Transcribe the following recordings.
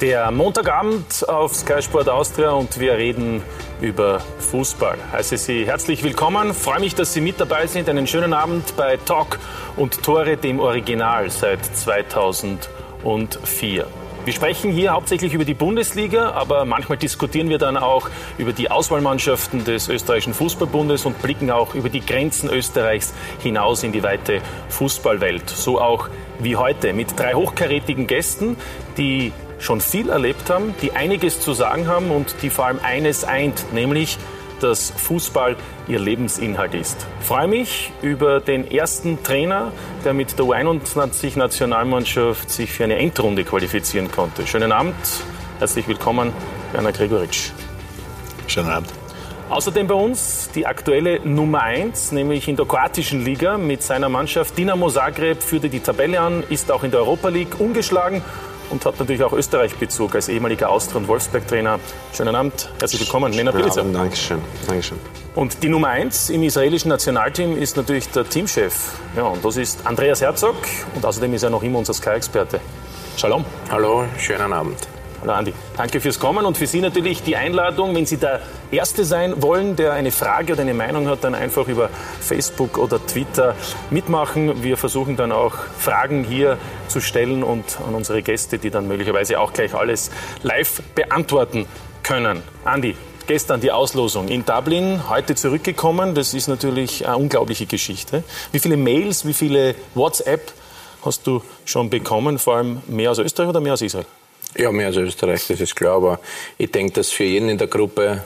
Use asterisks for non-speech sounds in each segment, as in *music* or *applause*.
Der Montagabend auf Sky Sport Austria und wir reden über Fußball. Heiße Sie herzlich willkommen. Freue mich, dass Sie mit dabei sind. Einen schönen Abend bei Talk und Tore, dem Original seit 2004. Wir sprechen hier hauptsächlich über die Bundesliga, aber manchmal diskutieren wir dann auch über die Auswahlmannschaften des österreichischen Fußballbundes und blicken auch über die Grenzen Österreichs hinaus in die weite Fußballwelt. So auch wie heute mit drei hochkarätigen Gästen, die schon viel erlebt haben, die einiges zu sagen haben und die vor allem eines eint, nämlich dass Fußball ihr Lebensinhalt ist. Ich freue mich über den ersten Trainer, der mit der U21-Nationalmannschaft sich für eine Endrunde qualifizieren konnte. Schönen Abend, herzlich willkommen, Werner Gregoritsch. Schönen Abend. Außerdem bei uns die aktuelle Nummer 1, nämlich in der kroatischen Liga mit seiner Mannschaft Dinamo Zagreb führte die Tabelle an, ist auch in der Europa League ungeschlagen und hat natürlich auch Österreich-Bezug als ehemaliger Austria- und Wolfsberg-Trainer. Schönen Abend, herzlich willkommen, Lena Bilica. Dankeschön, Dankeschön. Und die Nummer eins im israelischen Nationalteam ist natürlich der Teamchef. Ja, und das ist Andreas Herzog und außerdem ist er noch immer unser Sky-Experte. Shalom. Hallo, schönen Abend. Hallo Andi. Danke fürs Kommen und für Sie natürlich die Einladung, wenn Sie der Erste sein wollen, der eine Frage oder eine Meinung hat, dann einfach über Facebook oder Twitter mitmachen. Wir versuchen dann auch Fragen hier zu stellen und an unsere Gäste, die dann möglicherweise auch gleich alles live beantworten können. Andi, gestern die Auslosung in Dublin, heute zurückgekommen. Das ist natürlich eine unglaubliche Geschichte. Wie viele Mails, wie viele WhatsApp hast du schon bekommen? Vor allem mehr aus Österreich oder mehr aus Israel? Ja, mehr als Österreich, das ist klar. Aber ich denke, dass für jeden in der Gruppe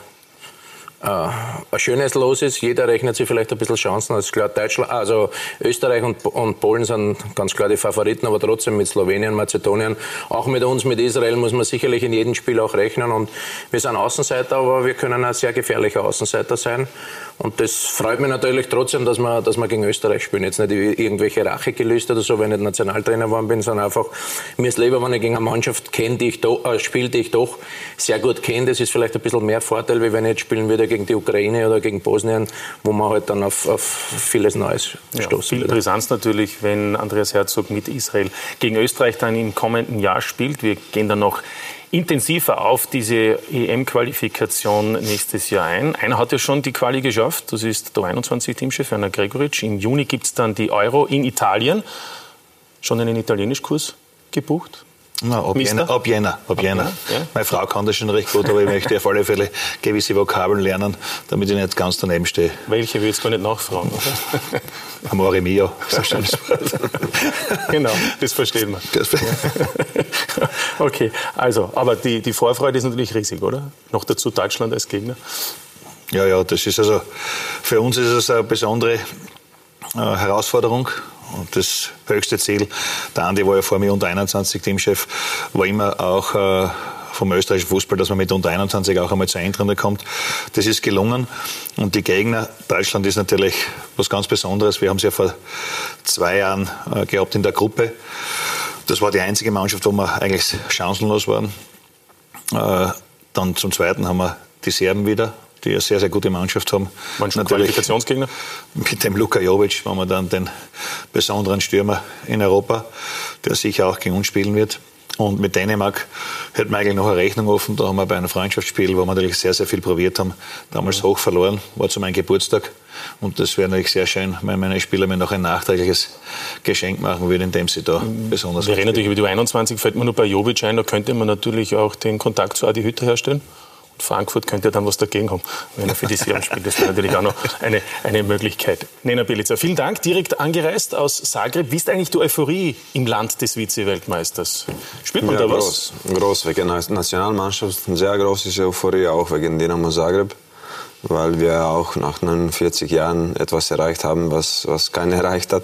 äh, ein schönes Los ist. Jeder rechnet sich vielleicht ein bisschen Chancen. Das ist klar, Deutschland, also Österreich und, und, Polen sind ganz klar die Favoriten, aber trotzdem mit Slowenien, Mazedonien, auch mit uns, mit Israel muss man sicherlich in jedem Spiel auch rechnen. Und wir sind Außenseiter, aber wir können ein sehr gefährlicher Außenseiter sein. Und das freut mich natürlich trotzdem, dass wir, dass wir gegen Österreich spielen. Jetzt nicht irgendwelche Rachegelüste oder so, wenn ich Nationaltrainer geworden bin, sondern einfach, mir ist lieber, wenn ich gegen eine Mannschaft kenne, die ich doch, äh, spiele, die ich doch sehr gut kenne. Das ist vielleicht ein bisschen mehr Vorteil, wie wenn ich jetzt spielen würde gegen die Ukraine oder gegen Bosnien, wo man halt dann auf, auf vieles Neues ja, stoßen Viel Brisanz natürlich, wenn Andreas Herzog mit Israel gegen Österreich dann im kommenden Jahr spielt. Wir gehen dann noch intensiver auf diese EM-Qualifikation nächstes Jahr ein. Einer hat ja schon die Quali geschafft, das ist der 21-Teamchef Werner Gregoritsch. Im Juni gibt es dann die Euro in Italien. Schon einen Italienischkurs gebucht? Na, ab, Jänner, ab Jänner. Ab Jänner. Ja. Meine Frau kann das schon recht gut, aber ich möchte auf alle Fälle gewisse Vokabeln lernen, damit ich nicht ganz daneben stehe. Welche will ich gar nicht nachfragen, oder? *laughs* Amore mio, so Wort. genau, das versteht man. Das *laughs* okay, also, aber die, die Vorfreude ist natürlich riesig, oder? Noch dazu Deutschland als Gegner. Ja, ja, das ist also, für uns ist es eine besondere äh, Herausforderung. Und das höchste Ziel, der Andi war ja vor mir unter 21 Teamchef, war immer auch äh, vom österreichischen Fußball, dass man mit unter 21 auch einmal zur Endrunde kommt. Das ist gelungen. Und die Gegner, Deutschland ist natürlich was ganz Besonderes. Wir haben es ja vor zwei Jahren äh, gehabt in der Gruppe. Das war die einzige Mannschaft, wo wir eigentlich chancenlos waren. Äh, dann zum Zweiten haben wir die Serben wieder, die eine sehr, sehr gute Mannschaft haben. Manche Qualifikationsgegner? Mit dem Luka Jovic haben wir dann den besonderen Stürmer in Europa, der sicher auch gegen uns spielen wird. Und mit Dänemark hätten wir eigentlich noch eine Rechnung offen. Da haben wir bei einem Freundschaftsspiel, wo wir natürlich sehr, sehr viel probiert haben, damals hoch verloren, war zu meinem Geburtstag. Und das wäre natürlich sehr schön, wenn meine Spieler mir noch ein nachträgliches Geschenk machen würden, indem sie da besonders. Wir reden natürlich über die 21, fällt mir nur bei Jovic ein, da könnte man natürlich auch den Kontakt zu Adi Hütter herstellen. Frankfurt könnte ja dann was dagegen haben, wenn er für die Serien spielt. Das wäre natürlich auch noch eine, eine Möglichkeit. Nena Belica, vielen Dank. Direkt angereist aus Zagreb. Wie ist eigentlich die Euphorie im Land des Vize-Weltmeisters? Spürt man ja, da groß, was? Groß, wegen der Nationalmannschaft. Sehr große Euphorie, auch wegen Dynamo Zagreb weil wir auch nach 49 Jahren etwas erreicht haben, was, was keiner *laughs* erreicht hat.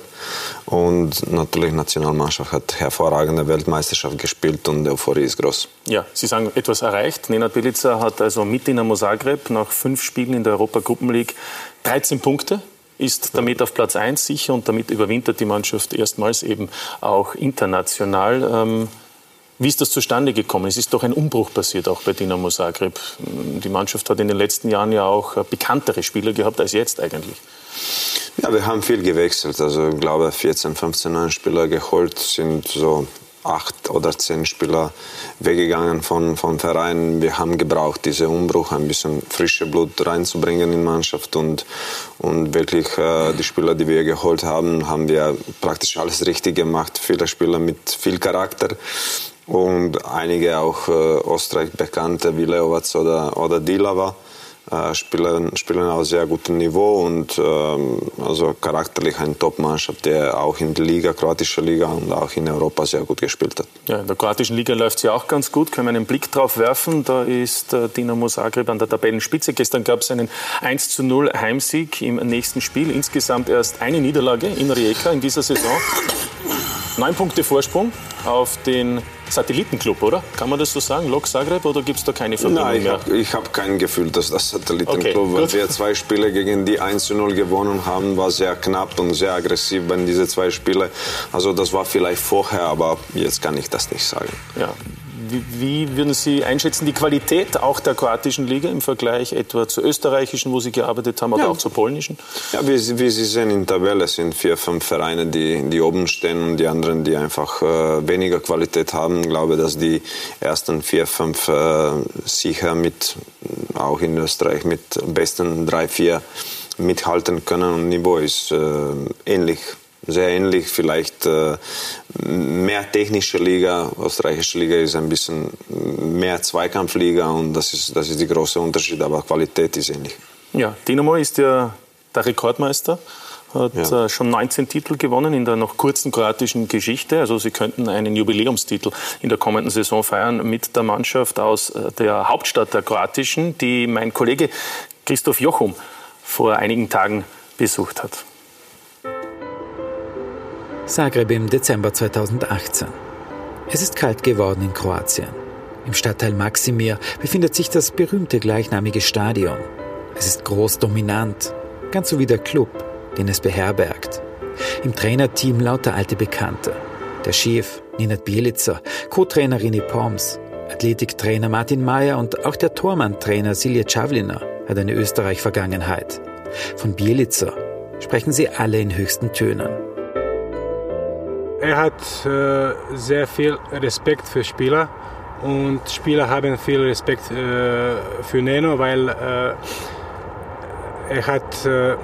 Und natürlich die Nationalmannschaft hat hervorragende Weltmeisterschaft gespielt und die Euphorie ist groß. Ja, Sie sagen etwas erreicht. Nenad Bilica hat also mit Dinamo Zagreb nach fünf Spielen in der Europa Gruppenleague 13 Punkte ist damit auf Platz 1 sicher und damit überwintert die Mannschaft erstmals eben auch international. Ähm, wie ist das zustande gekommen? Es ist doch ein Umbruch passiert, auch bei Dinamo Zagreb. Die Mannschaft hat in den letzten Jahren ja auch bekanntere Spieler gehabt als jetzt eigentlich. Ja, wir haben viel gewechselt. Also ich glaube, 14, 15 neue Spieler geholt sind so acht oder zehn Spieler weggegangen von, vom Verein. Wir haben gebraucht, diesen Umbruch, ein bisschen frische Blut reinzubringen in die Mannschaft und, und wirklich äh, die Spieler, die wir geholt haben, haben wir praktisch alles richtig gemacht. Viele Spieler mit viel Charakter und einige auch äh, Österreich bekannte, wie Leovac oder, oder Dilava äh, spielen, spielen auf sehr gutem Niveau und ähm, also charakterlich eine Top-Mannschaft, der auch in der Liga, kroatische Liga und auch in Europa sehr gut gespielt hat. Ja, in der kroatischen Liga läuft es ja auch ganz gut, können wir einen Blick drauf werfen. Da ist äh, Dinamo Zagreb an der Tabellenspitze. Gestern gab es einen 1 zu 0 Heimsieg im nächsten Spiel. Insgesamt erst eine Niederlage in Rijeka in dieser Saison. Neun Punkte Vorsprung auf den Satellitenclub, oder? Kann man das so sagen? Lok Zagreb oder gibt es da keine Verbindung Nein, ich habe hab kein Gefühl, dass das Satellitenclub, Okay, weil wir zwei Spiele gegen die 1 zu 0 gewonnen haben, war sehr knapp und sehr aggressiv bei diese zwei Spiele. Also das war vielleicht vorher, aber jetzt kann ich das nicht sagen. Ja. Wie, wie würden Sie einschätzen, die Qualität auch der kroatischen Liga im Vergleich etwa zur österreichischen, wo Sie gearbeitet haben, oder Ja. auch zur polnischen? Ja, wie, Sie- wie Sie sehen in der Tabelle sind vier, fünf Vereine, die, die oben stehen und die anderen, die einfach äh, weniger Qualität haben. Ich glaube, dass die ersten vier, fünf äh, sicher mit, auch in Österreich, mit besten drei, vier mithalten können und Niveau ist äh, ähnlich. Sehr ähnlich, vielleicht äh, mehr technische Liga. Österreichische Liga ist ein bisschen mehr Zweikampfliga und das ist, das ist der große Unterschied, aber Qualität ist ähnlich. Ja, Dynamo ist ja der Rekordmeister, hat Ja. äh, schon 19 Titel gewonnen in der noch kurzen kroatischen Geschichte. Also sie könnten einen Jubiläumstitel in der kommenden Saison feiern mit der Mannschaft aus äh, der Hauptstadt der kroatischen, die mein Kollege Christoph Jochum vor einigen Tagen besucht hat. Zagreb im Dezember 2018. Es ist kalt geworden in Kroatien. Im Stadtteil Maksimir befindet sich das berühmte gleichnamige Stadion. Es ist groß dominant, ganz so wie der Club, den es beherbergt. Im Trainerteam lauter alte Bekannte. Der Chef Ninat Bielica, Co-Trainer Rini Poms, Athletiktrainer Martin Mayer und auch der Tormann-Trainer Silje Czavlina hat eine Österreich-Vergangenheit. Von Bielica sprechen sie alle in höchsten Tönen. Er hat äh, sehr viel Respekt für Spieler und Spieler haben viel Respekt äh, für Neno, weil äh, er hat äh, äh,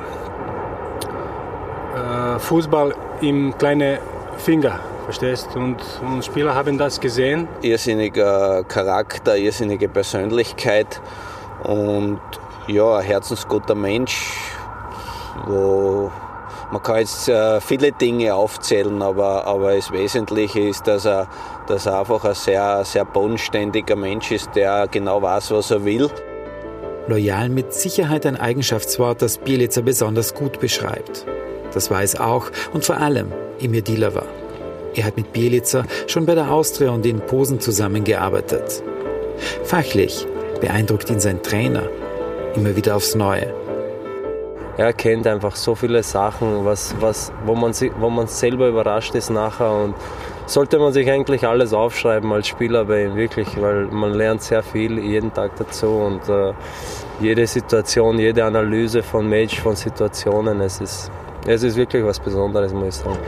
Fußball im kleinen Finger, verstehst? Und, und Spieler haben das gesehen. irrsinniger Charakter, irrsinnige Persönlichkeit und ja, ein herzensguter Mensch, wo man kann jetzt äh, viele Dinge aufzählen, aber, aber das Wesentliche ist, dass er, dass er einfach ein sehr, sehr bodenständiger Mensch ist, der genau weiß, was er will. Loyal mit Sicherheit ein Eigenschaftswort, das Bielica besonders gut beschreibt. Das war es auch und vor allem Emir Dilava. Er hat mit Bielica schon bei der Austria und in Posen zusammengearbeitet. Fachlich beeindruckt ihn sein Trainer immer wieder aufs Neue. Er kennt einfach so viele Sachen, was, was, wo, man, wo man selber überrascht ist nachher. Und sollte man sich eigentlich alles aufschreiben als Spieler bei ihm, wirklich, weil man lernt sehr viel jeden Tag dazu und äh, jede Situation, jede Analyse von Match, von Situationen, es ist, es ist wirklich was Besonderes, muss ich sagen.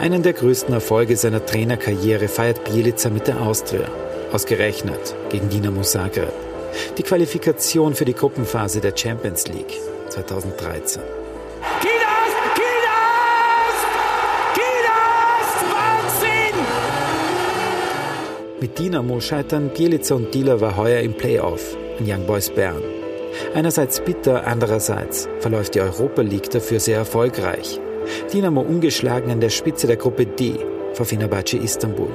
Einen der größten Erfolge seiner Trainerkarriere feiert Bielica mit der Austria. Ausgerechnet gegen Dinamo Zagreb. Die Qualifikation für die Gruppenphase der Champions League 2013. Mit Dinamo scheitern Bielica und Dilava heuer im Playoff an Young Boys Bern. Einerseits bitter, andererseits verläuft die Europa League dafür sehr erfolgreich. Dinamo ungeschlagen an der Spitze der Gruppe D vor Fenerbahce Istanbul.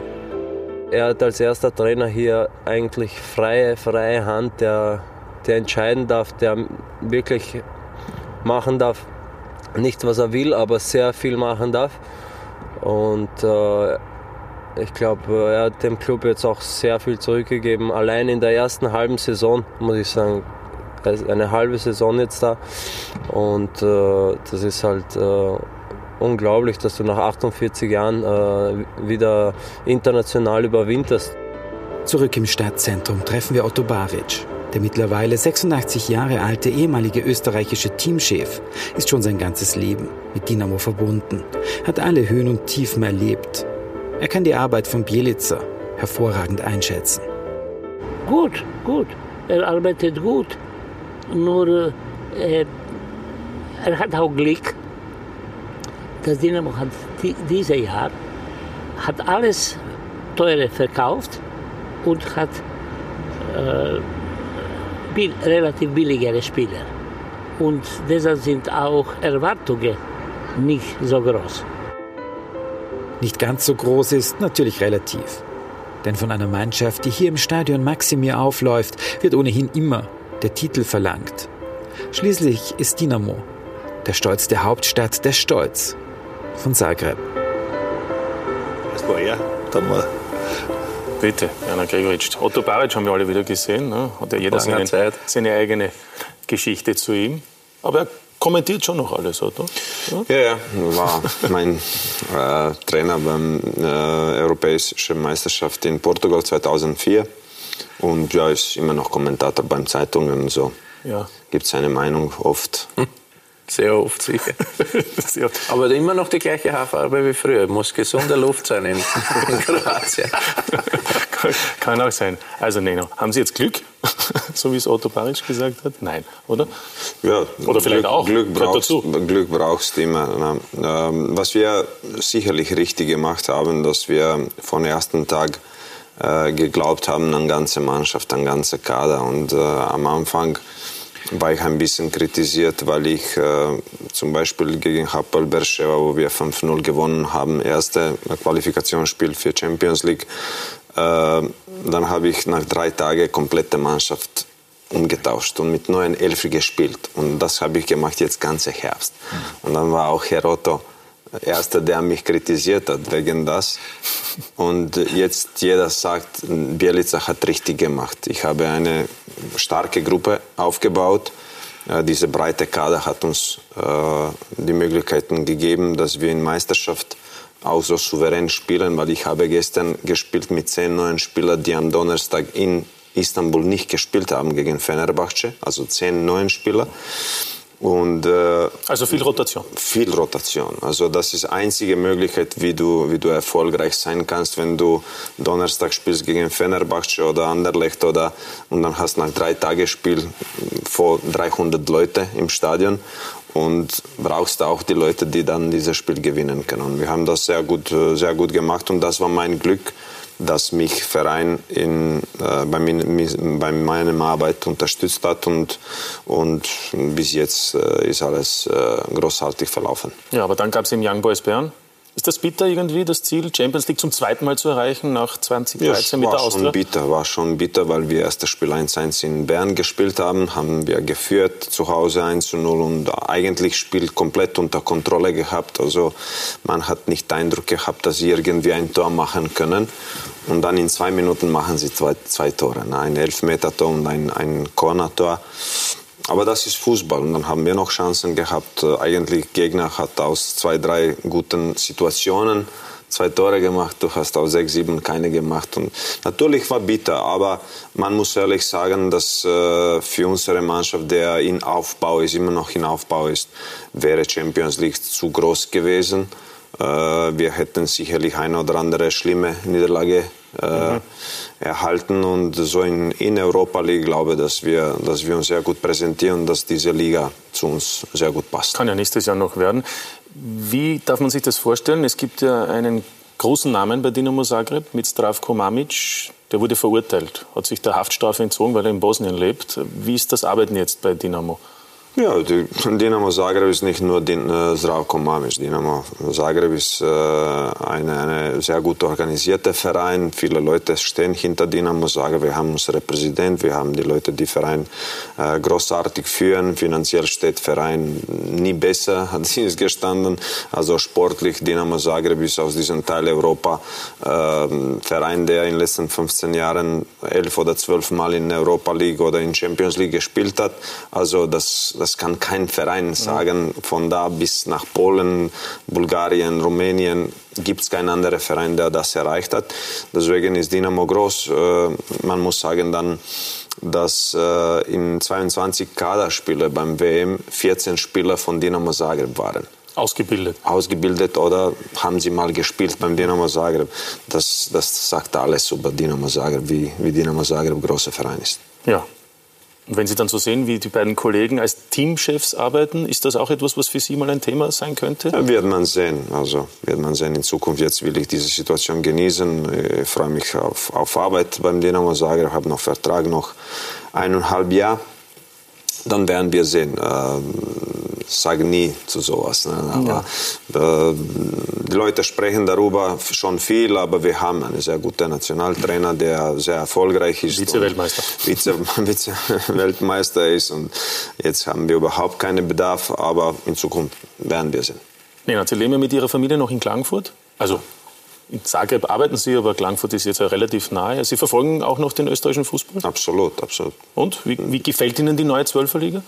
Er hat als erster Trainer hier eigentlich freie, freie Hand, der, der entscheiden darf, der wirklich machen darf, nicht was er will, aber sehr viel machen darf. Und äh, ich glaube, er hat dem Club jetzt auch sehr viel zurückgegeben. Allein in der ersten halben Saison, muss ich sagen, eine halbe Saison jetzt da. Und äh, das ist halt äh, unglaublich, dass du nach 48 Jahren äh, wieder international überwinterst. Zurück im Stadtzentrum treffen wir Otto Baric. Der mittlerweile 86 Jahre alte ehemalige österreichische Teamchef ist schon sein ganzes Leben mit Dynamo verbunden, hat alle Höhen und Tiefen erlebt. Er kann die Arbeit von Bielica hervorragend einschätzen. Gut, gut. Er arbeitet gut. Nur äh, er hat auch Glück. Das Dynamo hat die, dieses Jahr hat alles teure verkauft und hat äh, bill, relativ billigere Spieler. Und deshalb sind auch Erwartungen nicht so groß. Nicht ganz so groß ist natürlich relativ. Denn von einer Mannschaft, die hier im Stadion Maximir aufläuft, wird ohnehin immer der Titel verlangt. Schließlich ist Dynamo der Stolz der Hauptstadt, der Stolz von Zagreb. Das war er, dann mal. Bitte, Jana Gregoritsch. Otto Baric haben wir alle wieder gesehen. Ne? Hat ja jeder seine, seine, eigene Geschichte zu ihm. Aber er kommentiert schon noch alles, oder? Ja, ja, war mein äh, Trainer beim äh, Europäischen Meisterschaft in Portugal 2004 und ja, ist immer noch Kommentator beim Zeitungen so. Ja. Gibt seine Meinung oft. Hm. Sehr oft sicher. *laughs* Sehr oft. Aber immer noch die gleiche Haarfarbe wie früher. Muss gesunde Luft sein in, in Kroatien. Kann auch sein. Also Neno, haben Sie jetzt Glück? *laughs* so wie es Otto Baric gesagt hat? Nein, oder? Ja, oder vielleicht Glück, auch. Glück brauchst, Glück brauchst immer. Ähm, was wir sicherlich richtig gemacht haben, dass wir von ersten Tag äh, geglaubt haben an ganze Mannschaft, an ganze Kader. Und äh, am Anfang war ich ein bisschen kritisiert, weil ich äh, zum Beispiel gegen Hapoel Beersheba, wo wir 5-0 gewonnen haben, erste Qualifikationsspiel für Champions League, äh, dann habe ich nach drei Tagen komplette Mannschaft umgetauscht und mit neuen Elf gespielt. Und das habe ich gemacht jetzt ganze Herbst. Und dann war auch Herr Otto Erster, der mich kritisiert hat wegen das. Und jetzt jeder sagt, Bielica hat richtig gemacht. Ich habe eine starke Gruppe aufgebaut. Äh, diese breite Kader hat uns äh, die Möglichkeiten gegeben, dass wir in Meisterschaft auch so souverän spielen, weil ich habe gestern gespielt mit zehn neuen Spielern, die am Donnerstag in Istanbul nicht gespielt haben gegen Fenerbahce, also zehn neuen Spieler. Und, äh, also viel Rotation. Viel Rotation. Also das ist die einzige Möglichkeit, wie du, wie du erfolgreich sein kannst, wenn du Donnerstag spielst gegen Fenerbahce oder Anderlecht oder und dann hast nach drei Tagen Spiel vor 300 Leute im Stadion und brauchst auch die Leute, die dann dieses Spiel gewinnen können. Und wir haben das sehr gut, äh, sehr gut gemacht und das war mein Glück dass mich Verein in, äh, bei, min, bei meiner Arbeit unterstützt hat und, und bis jetzt äh, ist alles äh, großartig verlaufen. Ja, aber dann gab es im Young Boys Bern. Ist das bitter irgendwie, das Ziel, Champions League zum zweiten Mal zu erreichen nach 2013 ja, mit der Austria? War schon bitter, war schon bitter, weil wir erst das Spiel 1-1 in Bern gespielt haben, haben wir geführt, zu Hause 1-0 und eigentlich Spiel komplett unter Kontrolle gehabt. Also man hat nicht den Eindruck gehabt, dass sie irgendwie ein Tor machen können. Und dann in zwei Minuten machen sie zwei, zwei Tore, ein Elfmeter-Tor und ein, ein Corner-Tor. Aber das ist Fußball und dann haben wir noch Chancen gehabt. Äh, eigentlich Gegner hat aus zwei, drei guten Situationen zwei Tore gemacht, du hast aus sechs, sieben keine gemacht. Und natürlich war bitter, aber man muss ehrlich sagen, dass äh, für unsere Mannschaft, der in Aufbau ist, immer noch in Aufbau ist, wäre Champions League zu groß gewesen. Äh, wir hätten sicherlich eine oder andere schlimme Niederlage äh, mhm. erhalten. Und so in, in Europa League glaube ich, dass wir, dass wir uns sehr gut präsentieren, dass diese Liga zu uns sehr gut passt. Kann ja nächstes Jahr noch werden. Wie darf man sich das vorstellen? Es gibt ja einen großen Namen bei Dinamo Zagreb mit Zdravko Mamic. Der wurde verurteilt, hat sich der Haftstrafe entzogen, weil er in Bosnien lebt. Wie ist das Arbeiten jetzt bei Dinamo? Ja, Dinamo Zagreb ist nicht nur äh, Zdravko Mamic. Dinamo Zagreb ist äh, eine, eine sehr gut organisierter Verein. Viele Leute stehen hinter Dinamo Zagreb. Wir haben unseren Präsident, wir haben die Leute, die Verein äh, großartig führen. Finanziell steht Verein nie besser, *laughs* hat sie es gestanden. Also sportlich, Dinamo Zagreb ist aus diesem Teil Europa äh, Verein, der in den letzten 15 Jahren elf oder zwölf Mal in Europa League oder in Champions League gespielt hat. Also das das kann kein Verein sagen. Von da bis nach Polen, Bulgarien, Rumänien gibt es keinen anderen Verein, der das erreicht hat. Deswegen ist Dynamo groß. Äh, man muss sagen dann, dass äh, in 22 Kaderspiele beim WM 14 Spieler von Dynamo Zagreb waren. ausgebildet. Ausgebildet oder haben sie mal gespielt beim Dinamo Zagreb. Das, das sagt alles über Dinamo Zagreb, wie, wie Dinamo Zagreb ein großer Verein ist. Ja. Und wenn Sie dann so sehen, wie die beiden Kollegen als Teamchefs arbeiten, ist das auch etwas, was für Sie mal ein Thema sein könnte? Ja, wird man sehen. Also wird man sehen in Zukunft. Jetzt will ich diese Situation genießen. Ich freue mich auf, auf Arbeit beim Zagreb. Ich habe noch Vertrag noch eineinhalb Jahre. Dann werden wir sehen. Ähm, sage nie zu sowas. Ne? Aber ja. äh, die Leute sprechen darüber schon viel, aber wir haben einen sehr guten Nationaltrainer, der sehr erfolgreich ist. Vize-Weltmeister. *laughs* Vize-Weltmeister ist und jetzt haben wir überhaupt keinen Bedarf, aber in Zukunft werden wir sehen. Nena, Sie leben ja mit Ihrer Familie noch in Klagenfurt? Also in Zagreb arbeiten Sie, aber Klagenfurt ist jetzt ja relativ nahe. Sie verfolgen auch noch den österreichischen Fußball? Absolut, absolut. Und wie, wie gefällt Ihnen die neue Zwölferliga?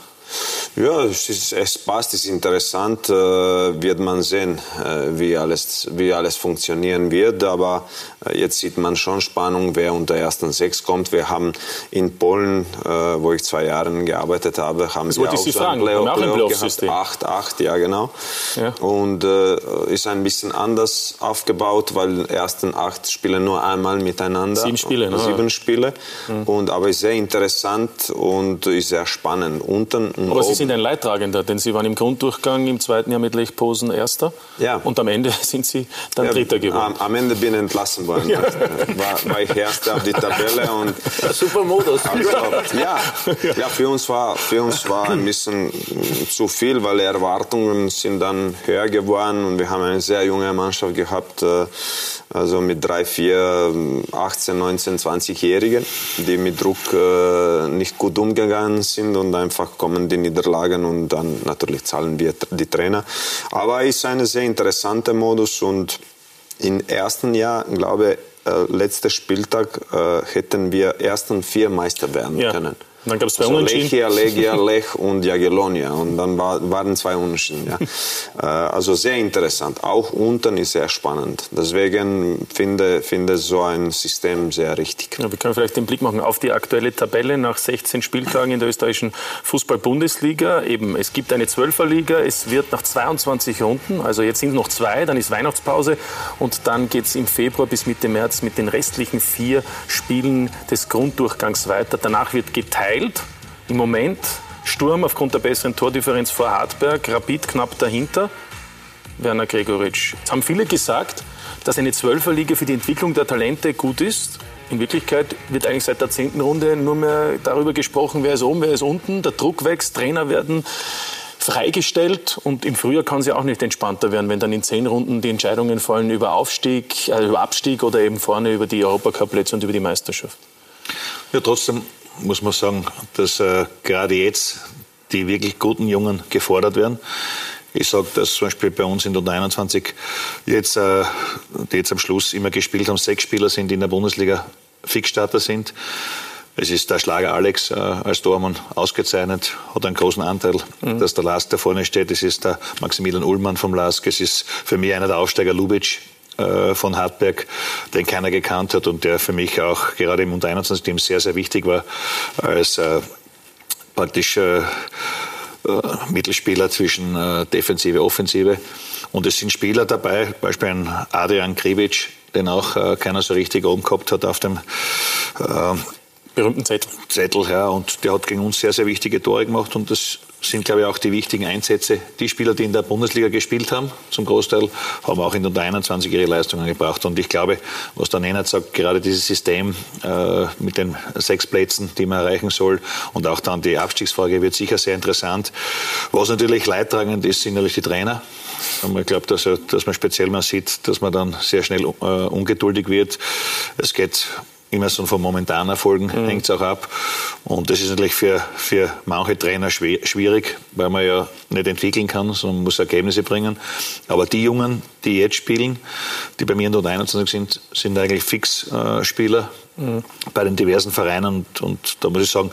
Ja, es, ist, es passt, es ist interessant, äh, wird man sehen, äh, wie, alles, wie alles funktionieren wird. Aber äh, jetzt sieht man schon Spannung, wer unter ersten sechs kommt. Wir haben in Polen, äh, wo ich zwei Jahre gearbeitet habe, haben das wir auch, Sie so fragen. ein Play Play gehabt. Acht, acht, ja genau. Ja. Und äh, ist ein bisschen anders aufgebaut, weil die ersten acht spielen nur einmal miteinander. Sieben Spiele, ne? Sieben Spiele. Mhm. Und, aber ist sehr interessant und ist sehr spannend. Unten aber Sie sind ein Leidtragender, denn Sie waren im Grunddurchgang im zweiten Jahr mit Lech Posen Erster. Ja. Und am Ende *laughs* sind Sie dann ja, Dritter geworden. Am, Ende bin ich entlassen worden. *laughs* Ja. War, war ich Erster auf die Tabelle. Und Super Modus. *laughs* Ja, ja für, uns war, für uns war ein bisschen zu viel, weil die Erwartungen sind dann höher geworden und wir haben eine sehr junge Mannschaft gehabt, äh, also mit drei, vier, 18, 19, 20-Jährigen, die mit Druck äh, nicht gut umgegangen sind und einfach kommen die Niederlagen und dann natürlich zahlen wir die Trainer. Aber es ist ein sehr interessanter Modus und im ersten Jahr, glaube ich, äh, letzter Spieltag äh, hätten wir ersten vier Meister werden ja. können. Dann gab es zwei also Unentschieden. Lechia, Legia, Lech und Jagiellonia. Und dann war, waren zwei Unentschieden. Ja. *laughs* Äh, also sehr interessant. Auch unten ist sehr spannend. Deswegen finde ich so ein System sehr richtig. Ja, wir können vielleicht den Blick machen auf die aktuelle Tabelle nach 16 Spieltagen in der österreichischen Fußball-Bundesliga. Eben, es gibt eine Zwölferliga. Es wird nach 22 Runden, also jetzt sind noch zwei, dann ist Weihnachtspause und dann geht es im Februar bis Mitte März mit den restlichen vier Spielen des Grunddurchgangs weiter. Danach wird geteilt geteilt. Im Moment Sturm aufgrund der besseren Tordifferenz vor Hartberg, Rapid knapp dahinter. Werner Gregoritsch. Jetzt haben viele gesagt, dass eine Zwölferliga für die Entwicklung der Talente gut ist. In Wirklichkeit wird eigentlich seit der zehnten Runde nur mehr darüber gesprochen, wer ist oben, wer ist unten. Der Druck wächst, Trainer werden freigestellt und im Frühjahr kann es ja auch nicht entspannter werden, wenn dann in zehn Runden die Entscheidungen fallen über Aufstieg, äh, über Abstieg oder eben vorne über die Europacup-Plätze und über die Meisterschaft. Ja, trotzdem muss man sagen, dass äh, gerade jetzt die wirklich guten Jungen gefordert werden. Ich sage, dass zum Beispiel bei uns in der 21 jetzt, äh, die jetzt am Schluss immer gespielt haben, sechs Spieler sind, die in der Bundesliga Fixstarter sind. Es ist der Schlager Alex äh, als Tormann ausgezeichnet, hat einen großen Anteil, mhm. dass der Lars da vorne steht. Es ist der Maximilian Ullmann vom Lask. Es ist für mich einer der Aufsteiger Lubitsch von Hartberg, den keiner gekannt hat und der für mich auch gerade im Unter-21-Team sehr, sehr wichtig war, als äh, praktisch äh, äh Mittelspieler zwischen äh, Defensive und Offensive. Und es sind Spieler dabei, Beispiel ein Adrian Krivic, den auch äh, keiner so richtig oben gehabt hat auf dem berühmten Zettel. Zettel, ja, und der hat gegen uns sehr, sehr wichtige Tore gemacht und das sind, glaube ich, auch die wichtigen Einsätze. Die Spieler, die in der Bundesliga gespielt haben, zum Großteil, haben auch in der 21 ihre Leistungen gebracht. Und ich glaube, was der Nenad sagt, gerade dieses System äh, mit den sechs Plätzen, die man erreichen soll, und auch dann die Abstiegsfrage wird sicher sehr interessant. Was natürlich leidtragend ist, sind natürlich die Trainer. Ich glaube, dass, dass man speziell mal sieht, dass man dann sehr schnell äh, ungeduldig wird. Es geht immer so von momentanen Erfolgen mhm. hängt es auch ab. Und das ist natürlich für, für manche Trainer schwierig, weil man ja nicht entwickeln kann, sondern muss Ergebnisse bringen. Aber die Jungen, die jetzt spielen, die bei mir in der 21 sind, sind eigentlich Fixspieler äh, mhm. bei den diversen Vereinen. Und, und da muss ich sagen,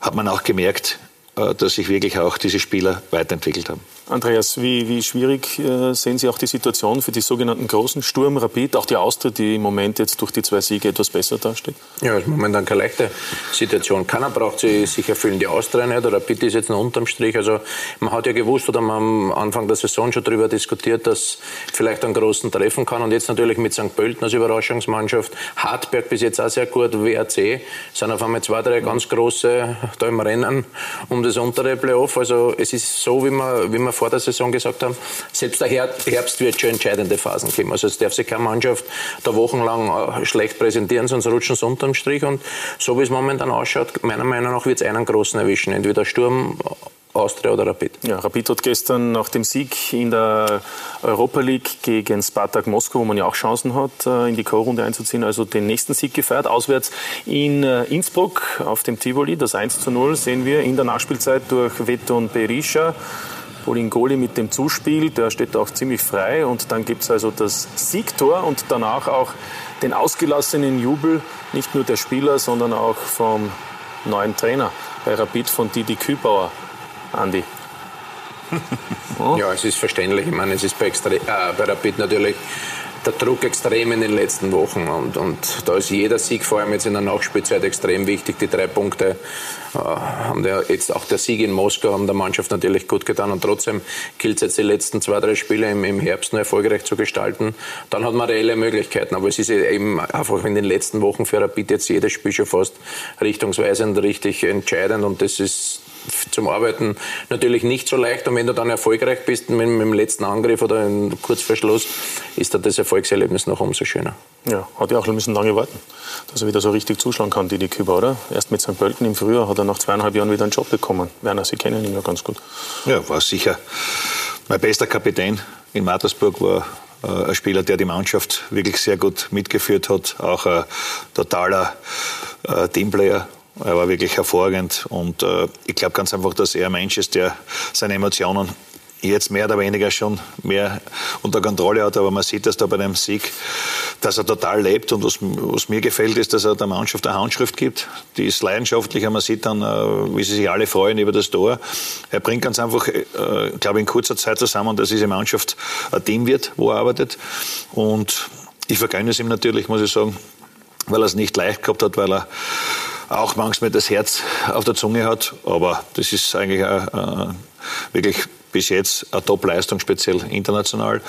hat man auch gemerkt, äh, dass sich wirklich auch diese Spieler weiterentwickelt haben. Andreas, wie, wie schwierig äh, sehen Sie auch die Situation für die sogenannten großen Sturm Rapid, auch die Austria, die im Moment jetzt durch die zwei Siege etwas besser dasteht? Ja, ist momentan keine leichte Situation. Keiner braucht sie sich erfüllen, die Austria nicht. Rapid ist jetzt noch unterm Strich. Also man hat ja gewusst oder man am Anfang der Saison schon darüber diskutiert, dass vielleicht einen großen treffen kann. Und jetzt natürlich mit St. Pölten als Überraschungsmannschaft, Hartberg bis jetzt auch sehr gut, WRC, sind auf einmal zwei, drei ganz große da im Rennen um das untere Playoff. Also es ist so, wie man, wie man vor der Saison gesagt haben, selbst der Herbst wird schon entscheidende Phasen geben. Also es darf sich keine Mannschaft da wochenlang äh, schlecht präsentieren, sonst rutschen sie unterm Strich. Und so wie es momentan ausschaut, meiner Meinung nach wird es einen großen erwischen. Entweder Sturm, Austria oder Rapid. Ja, Rapid hat gestern nach dem Sieg in der Europa League gegen Spartak Moskau, wo man ja auch Chancen hat, äh, in die Co-Runde einzuziehen, also den nächsten Sieg gefeiert. Auswärts in äh, Innsbruck auf dem Tivoli, das 1 zu 0 sehen wir in der Nachspielzeit durch Veton Berisha. Bolingoli mit dem Zuspiel, der steht auch ziemlich frei. Und dann gibt es also das Siegtor und danach auch den ausgelassenen Jubel, nicht nur der Spieler, sondern auch vom neuen Trainer bei Rapid von Didi Kübauer. Andi. *laughs* oh. Ja, es ist verständlich. Ich meine, es ist bei, Extre äh, bei Rapid natürlich der Druck extrem in den letzten Wochen. Und, und da ist jeder Sieg, vor allem jetzt in der Nachspielzeit, extrem wichtig. Die drei Punkte äh, haben der, jetzt auch der Sieg in Moskau haben der Mannschaft natürlich gut getan. Und trotzdem gilt es jetzt die letzten zwei, drei Spiele im, im Herbst noch erfolgreich zu gestalten. Dann hat man reelle Möglichkeiten. Aber es ist eben einfach in den letzten Wochen für Rapid jetzt jedes Spiel schon fast richtungsweisend, richtig entscheidend. Und das ist zum Arbeiten natürlich nicht so leicht. Und wenn du dann erfolgreich bist mit, mit dem letzten Angriff oder kurz vor Schluss, ist dann das Erfolgserlebnis noch umso schöner. Ja, hat ja auch ein bisschen lange warten, dass er wieder so richtig zuschlagen kann, Didi Küber, oder? Erst mit St. Pölten im Frühjahr hat er nach zweieinhalb Jahren wieder einen Job bekommen. Werner, Sie kennen ihn ja ganz gut. Ja, war sicher mein bester Kapitän in Mattersburg, war äh, ein Spieler, der die Mannschaft wirklich sehr gut mitgeführt hat, auch ein totaler äh, Teamplayer er war wirklich hervorragend und äh, ich glaube ganz einfach, dass er ein Mensch ist, der seine Emotionen jetzt mehr oder weniger schon mehr unter Kontrolle hat, aber man sieht das da bei dem Sieg, dass er total lebt und was, was mir gefällt, ist, dass er der Mannschaft eine Handschrift gibt, die ist leidenschaftlich, man sieht dann, äh, wie sie sich alle freuen über das Tor. Er bringt ganz einfach, äh, glaube ich, in kurzer Zeit zusammen, dass diese Mannschaft ein Team wird, wo er arbeitet. Und ich vergönne es ihm natürlich, muss ich sagen, weil er es nicht leicht gehabt hat, weil er auch manchmal das Herz auf der Zunge hat. Aber das ist eigentlich äh, wirklich bis jetzt eine Top-Leistung, speziell international.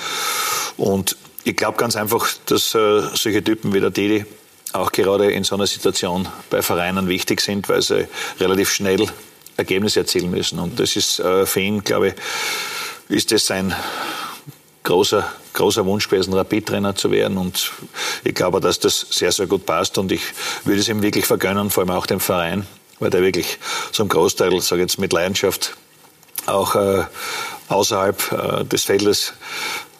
Und ich glaube ganz einfach, dass äh, solche Typen wie der Didi auch gerade in so einer Situation bei Vereinen wichtig sind, weil sie relativ schnell Ergebnisse erzielen müssen. Und das ist äh, für ihn, glaube ich, ist das sein großer, großer Wunsch gewesen, Rapid-Trainer zu werden. Und ich glaube, dass das sehr, sehr gut passt. Und ich würde es ihm wirklich vergönnen, vor allem auch dem Verein, weil der wirklich zum Großteil, sage jetzt mit Leidenschaft, auch äh, außerhalb äh, des Feldes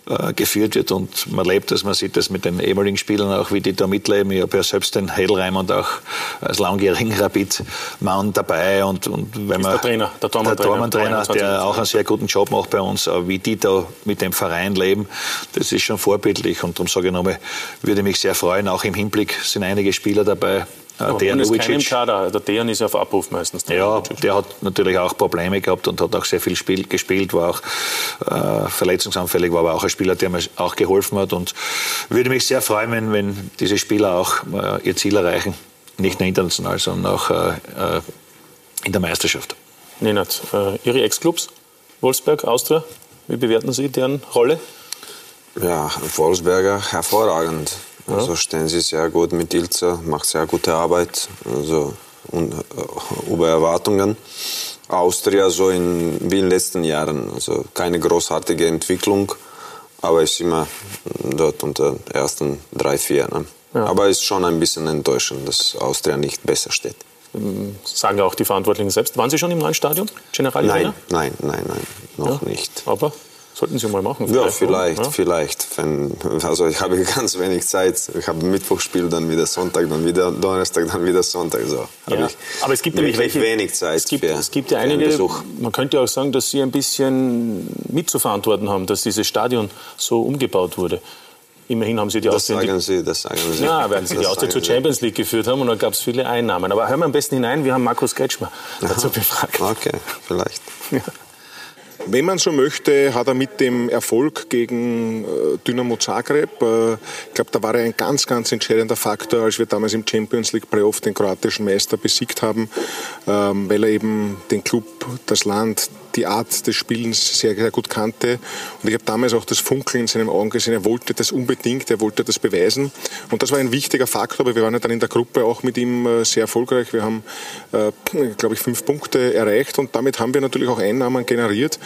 äh, geführt wird. Und man lebt das, man sieht das mit den ehemaligen Spielern auch, wie die da mitleben. Ich habe ja selbst den Hedelreim und auch als langjährigen *laughs* Rapid-Mann dabei. Und, und wenn man... Der Trainer, der Tormann-Trainer, der, der auch einen sehr guten Job macht bei uns, aber wie die da mit dem Verein leben, das ist schon vorbildlich. Und darum sage ich nochmal, würde mich sehr freuen, auch im Hinblick sind einige Spieler dabei, aber Dejan ist kein im Kader. Der Dejan ist auf Abruf meistens. Ja, der hat natürlich auch Probleme gehabt und hat auch sehr viel Spiel, gespielt, war auch äh, verletzungsanfällig, war aber auch ein Spieler, der mir auch geholfen hat und würde mich sehr freuen, wenn, wenn diese Spieler auch äh, ihr Ziel erreichen. Nicht nur international, sondern auch äh, äh in der Meisterschaft. Nenad, äh, Ihre Ex-Clubs, Wolfsberg, Austria, wie bewerten Sie deren Rolle? Ja, Wolfsberger hervorragend. Also stehen sie sehr gut mit Ilze, macht sehr gute Arbeit, also und, uh, über Erwartungen. Austria so in, wie in den letzten Jahren, also keine großartige Entwicklung, aber ist immer dort unter den ersten drei, vier. Ne? Ja. Aber ist schon ein bisschen enttäuschend, dass Austria nicht besser steht. Sagen auch die Verantwortlichen selbst. Waren Sie schon im neuen Stadion, General Nein, nein, nein, nein, noch ja. nicht. Aber Sollten Sie mal machen. Vielleicht, ja, vielleicht, ja? vielleicht. Wenn, also ich habe *laughs* ganz wenig Zeit. Ich habe Mittwochspiel, dann wieder Sonntag, dann wieder Donnerstag, dann wieder Sonntag. So ja, aber es gibt nämlich welche, wenig Zeit. Es gibt, für, es gibt ja einige, man könnte auch sagen, dass Sie ein bisschen mitzuverantworten haben, dass dieses Stadion so umgebaut wurde. Immerhin haben Sie die das Sagen Sie, das sagen Sie. Ja, weil Sie die Austria zur Champions League geführt haben und da gab es viele Einnahmen. Aber hören wir am besten hinein, wir haben Markus Kretschmer dazu befragt. Okay, vielleicht. Ja. Wenn man so möchte, hat er mit dem Erfolg gegen äh, Dynamo Zagreb, äh, ich glaube, da war er ein ganz, ganz entscheidender Faktor, als wir damals im Champions League Playoff den kroatischen Meister besiegt haben, ähm, weil er eben den Club, das Land, die Art des Spielens sehr, sehr gut kannte. Und ich habe damals auch das Funkeln in seinen Augen gesehen. Er wollte das unbedingt, er wollte das beweisen. Und das war ein wichtiger Faktor, aber wir waren ja dann in der Gruppe auch mit ihm äh, sehr erfolgreich. Wir haben, glaube ich, fünf Punkte erreicht und damit haben wir natürlich auch Einnahmen generiert,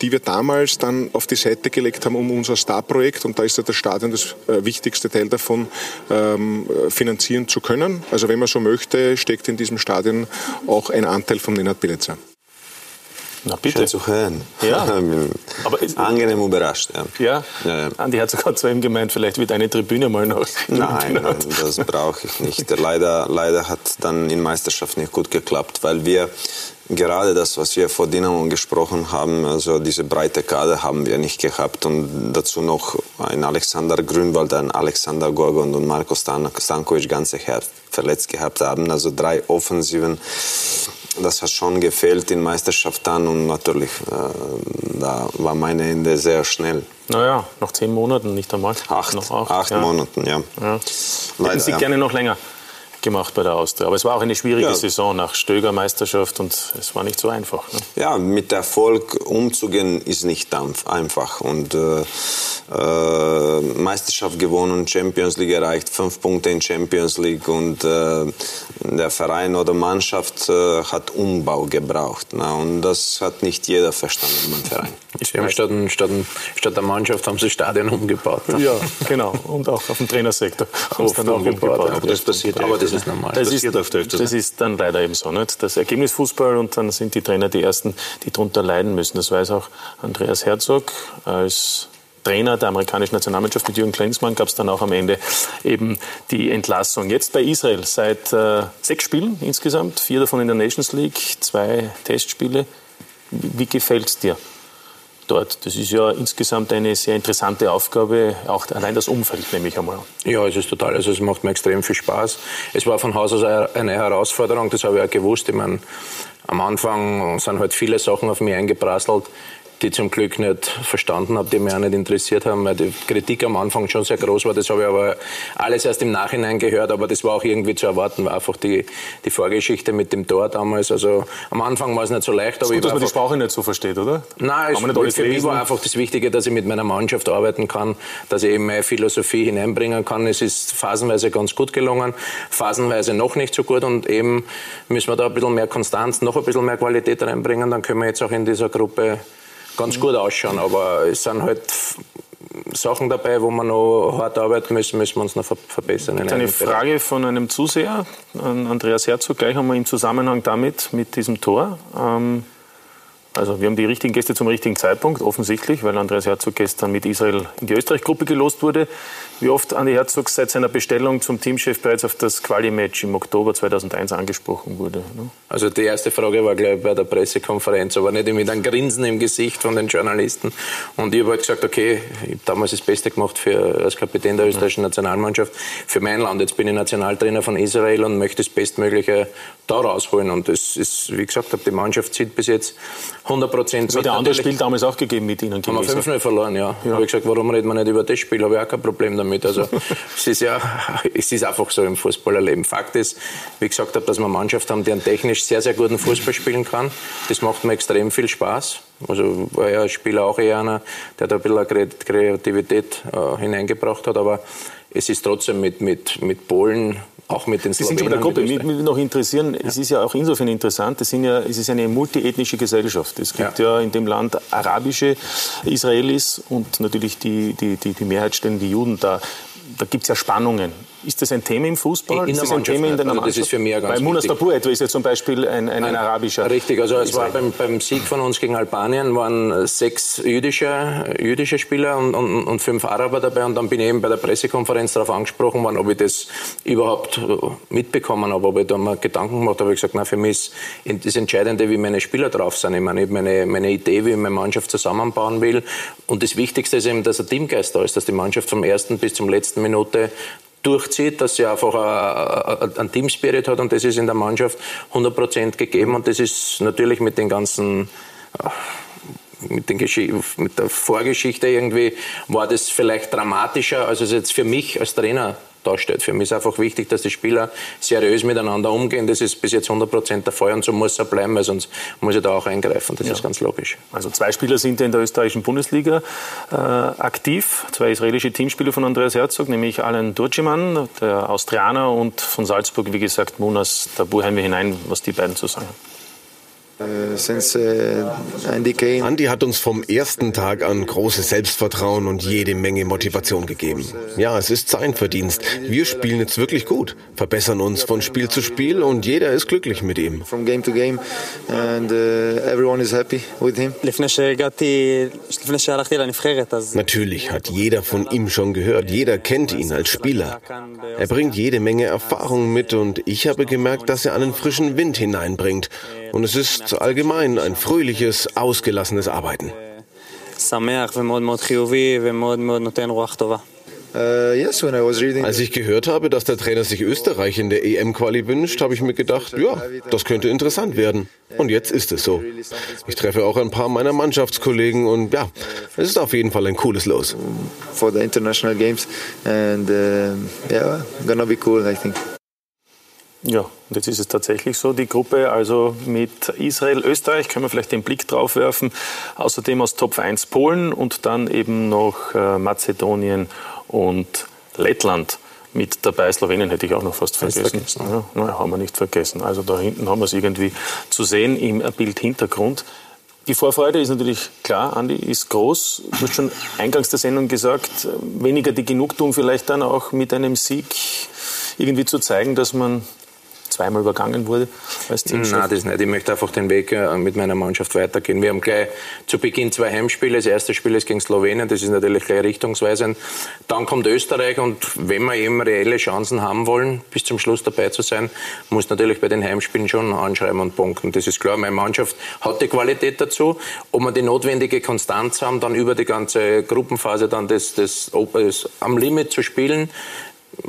die wir damals dann auf die Seite gelegt haben, um unser Star-Projekt, und da ist ja das Stadion das äh, wichtigste Teil davon, ähm, finanzieren zu können. Also wenn man so möchte, steckt in diesem Stadion auch ein Anteil von Nenad Bielica. Na bitte. Schön zu hören. Ja. *laughs* Aber angenehm überrascht. Ja. Ja? ja, ja. Andi hat sogar zu ihm gemeint, vielleicht wird eine Tribüne mal noch. Nein, *laughs* nein das brauche ich nicht. Leider, leider hat dann in Meisterschaft nicht gut geklappt, weil wir gerade das, was wir vor Dynamo gesprochen haben, also diese breite Kader haben wir nicht gehabt und dazu noch ein Alexander Grünwald, ein Alexander Gorgon und Marko Stankovic ganze Herz verletzt gehabt haben. Also drei Offensiven das hat schon gefehlt in Meisterschaft dann und natürlich, äh, da war mein Ende sehr schnell. Naja, noch zehn Monaten, nicht einmal. Acht, noch acht, acht ja. Monaten, ja. ja. Hätten Sie gerne noch länger gemacht bei der Austria. Aber es war auch eine schwierige ja. Saison nach Stöger Meisterschaft und es war nicht so einfach. Ne? Ja, mit Erfolg umzugehen ist nicht einfach. Und äh, äh, Meisterschaft gewonnen, Champions League erreicht, fünf Punkte in Champions League und äh, der Verein oder Mannschaft äh, hat Umbau gebraucht. Na, und das hat nicht jeder verstanden beim Verein. Ja, statt, statt, statt der Mannschaft haben sie Stadion umgebaut. Ja, genau. Und auch auf dem Trainersektor haben sie dann auch umgebaut. umgebaut. Aber das passiert aber das ist normal. Das, das, ist, das ist dann leider eben so. Nicht? Das Ergebnisfußball und dann sind die Trainer die Ersten, die darunter leiden müssen. Das weiß auch Andreas Herzog als Trainer der amerikanischen Nationalmannschaft mit Jürgen Klinsmann gab es dann auch am Ende eben die Entlassung. Jetzt bei Israel seit äh, sechs Spielen insgesamt, vier davon in der Nations League, zwei Testspiele. Wie, wie gefällt es dir? Dort. Das ist ja insgesamt eine sehr interessante Aufgabe, auch allein das Umfeld nehme ich einmal Ja, es ist total, also es macht mir extrem viel Spaß. Es war von Haus aus eine Herausforderung, das habe ich auch gewusst. Ich meine, am Anfang sind halt viele Sachen auf mich eingeprasselt die zum Glück nicht verstanden habe, die mich auch nicht interessiert haben, weil die Kritik am Anfang schon sehr groß war. Das habe ich aber alles erst im Nachhinein gehört, aber das war auch irgendwie zu erwarten, war einfach die, die Vorgeschichte mit dem Tor damals. Also am Anfang war es nicht so leicht. Aber ist gut, dass man die Sprache nicht so versteht, oder? Nein, es, für mich war einfach das Wichtige, dass ich mit meiner Mannschaft arbeiten kann, dass ich eben meine Philosophie hineinbringen kann. Es ist phasenweise ganz gut gelungen, phasenweise noch nicht so gut und eben müssen wir da ein bisschen mehr Konstanz, noch ein bisschen mehr Qualität reinbringen, dann können wir jetzt auch in dieser Gruppe ganz gut ausschauen. Aber es sind halt Sachen dabei, wo wir noch hart arbeiten müssen, müssen wir uns noch verbessern. Eine Frage von einem Zuseher, an Andreas Herzog, gleich einmal im Zusammenhang damit, mit diesem Tor. Ähm, also wir haben die richtigen Gäste zum richtigen Zeitpunkt, offensichtlich, weil Andreas Herzog gestern mit Israel in die Österreich-Gruppe gelost wurde. Wie oft Andi Herzog seit seiner Bestellung zum Teamchef bereits auf das Quali-Match im Oktober 2001 angesprochen wurde? Ne? Also die erste Frage war gleich bei der Pressekonferenz, aber nicht mit einem Grinsen im Gesicht von den Journalisten. Und ich habe halt gesagt, okay, ich habe damals das Beste gemacht für, als Kapitän der österreichischen Nationalmannschaft für mein Land. Jetzt bin ich Nationaltrainer von Israel und möchte das Bestmögliche da rausholen. Und das ist, wie gesagt, die Mannschaft zieht bis jetzt 100 Prozent. Ein anderes Spiel damals auch gegeben mit Ihnen. Haben wir 5-0 verloren, ja. ja. Habe ich gesagt, warum reden wir nicht über das Spiel? Habe ich auch kein Problem damit. Also *laughs* es ist ja, es ist einfach so im Fußballerleben. Fakt ist, wie ich gesagt habe, dass wir eine Mannschaft haben, die einen technisch sehr, sehr guten Fußball spielen kann. Das macht mir extrem viel Spaß. Also war ja ein Spieler auch eher einer, der da ein bisschen Kreativität äh, hineingebracht hat, aber es ist trotzdem mit, mit, mit Polen auch mit den Slowenen. Sie sind schon bei der Gruppe. Mich würde noch interessieren, ja. es ist ja auch insofern interessant, es, sind ja, es ist eine multiethnische Gesellschaft. Es gibt ja. ja in dem Land arabische Israelis und natürlich die, die, die, die Mehrheit stellen die Juden da. Da gibt es ja Spannungen. Ist das ein Thema im Fußball? In ist das ein Thema in der also Das ist für mich ganz Weil Munas Dabur etwa ist ja zum Beispiel ein, ein, ein arabischer. Richtig, also es war beim, beim, Sieg von uns gegen Albanien waren sechs jüdische, jüdische Spieler und, und, und, fünf Araber dabei und dann bin ich eben bei der Pressekonferenz darauf angesprochen worden, ob ich das überhaupt mitbekommen habe, ob ich da mal Gedanken gemacht habe. Ich gesagt, na für mich ist das Entscheidende, wie meine Spieler drauf sind. Ich meine, ich meine, meine Idee, wie ich meine Mannschaft zusammenbauen will und das Wichtigste ist eben, dass der Teamgeist da ist, dass die Mannschaft vom ersten bis zum letzten Minute durchzieht, dass sie einfach einen Teamspirit hat und das ist in der Mannschaft 100 gegeben und das ist natürlich mit den ganzen mit, den mit der Vorgeschichte irgendwie war das vielleicht dramatischer, als es jetzt für mich als Trainer darstellt. Für mich ist einfach wichtig, dass die Spieler seriös miteinander umgehen. Das ist bis jetzt 100 Prozent der Fall und so muss er bleiben, weil sonst muss er da auch eingreifen. Das ja. ist ganz logisch. Also zwei Spieler sind in der österreichischen Bundesliga äh, aktiv. Zwei israelische Teamspieler von Andreas Herzog, nämlich Alan Durciman, der Austrianer, und von Salzburg, wie gesagt, Munas. Da buchen wir hinein, was die beiden zu sagen haben. Äh, äh, Andy hat uns vom ersten Tag an großes Selbstvertrauen und jede Menge Motivation gegeben. Ja, es ist sein Verdienst. Wir spielen jetzt wirklich gut, verbessern uns von Spiel zu Spiel und jeder ist glücklich mit ihm. From game to game and uh, everyone is happy with him. Natürlich hat jeder von ihm schon gehört, jeder kennt ihn als Spieler. Er bringt jede Menge Erfahrung mit und ich habe gemerkt, dass er einen frischen Wind hineinbringt. Und es ist allgemein ein fröhliches, ausgelassenes Arbeiten. Als ich gehört habe, dass der Trainer sich Österreich in der EM-Quali wünscht, habe ich mir gedacht, ja, das könnte interessant werden. Und jetzt ist es so. Ich treffe auch ein paar meiner Mannschaftskollegen und ja, es ist auf jeden Fall ein cooles Los. For the international games and uh, yeah, gonna be cool, I think. Ja, und jetzt ist es tatsächlich so, die Gruppe also mit Israel, Österreich, können wir vielleicht den Blick drauf werfen, außerdem aus Top 1 Polen und dann eben noch äh, Mazedonien und Lettland mit dabei. Slowenien hätte ich auch noch fast vergessen. vergessen. Ja, na, haben wir nicht vergessen. Also da hinten haben wir es irgendwie zu sehen im Bildhintergrund. Die Vorfreude ist natürlich klar, Andi, ist groß. Du hast schon eingangs der Sendung gesagt, weniger die Genugtuung vielleicht dann auch mit einem Sieg irgendwie zu zeigen, dass man zweimal übergangen wurde als Teamchef? Nein, das nicht. Ich möchte einfach den Weg äh, mit meiner Mannschaft weitergehen. Wir haben gleich zu Beginn zwei Heimspiele. Das erste Spiel ist gegen Slowenien, das ist natürlich gleich richtungsweisend. Dann kommt Österreich und wenn wir eben reelle Chancen haben wollen, bis zum Schluss dabei zu sein, muss natürlich bei den Heimspielen schon anschreiben und punkten. Das ist klar, meine Mannschaft hat die Qualität dazu. Ob wir die notwendige Konstanz haben, dann über die ganze Gruppenphase dann das, das, das am Limit zu spielen,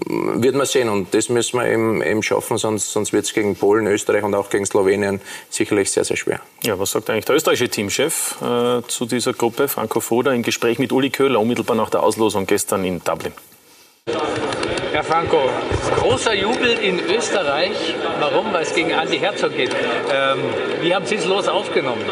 wird man sehen. Und das müssen wir eben, eben schaffen, sonst, sonst wird es gegen Polen, Österreich und auch gegen Slowenien sicherlich sehr, sehr schwer. Ja, was sagt eigentlich der österreichische Teamchef äh, zu dieser Gruppe, Franco Foda, im Gespräch mit Uli Köhler, unmittelbar nach der Auslosung gestern in Dublin? Herr Franco, großer Jubel in Österreich. Warum? Weil es gegen Andi Herzog geht. Ähm, wie haben Sie es los aufgenommen?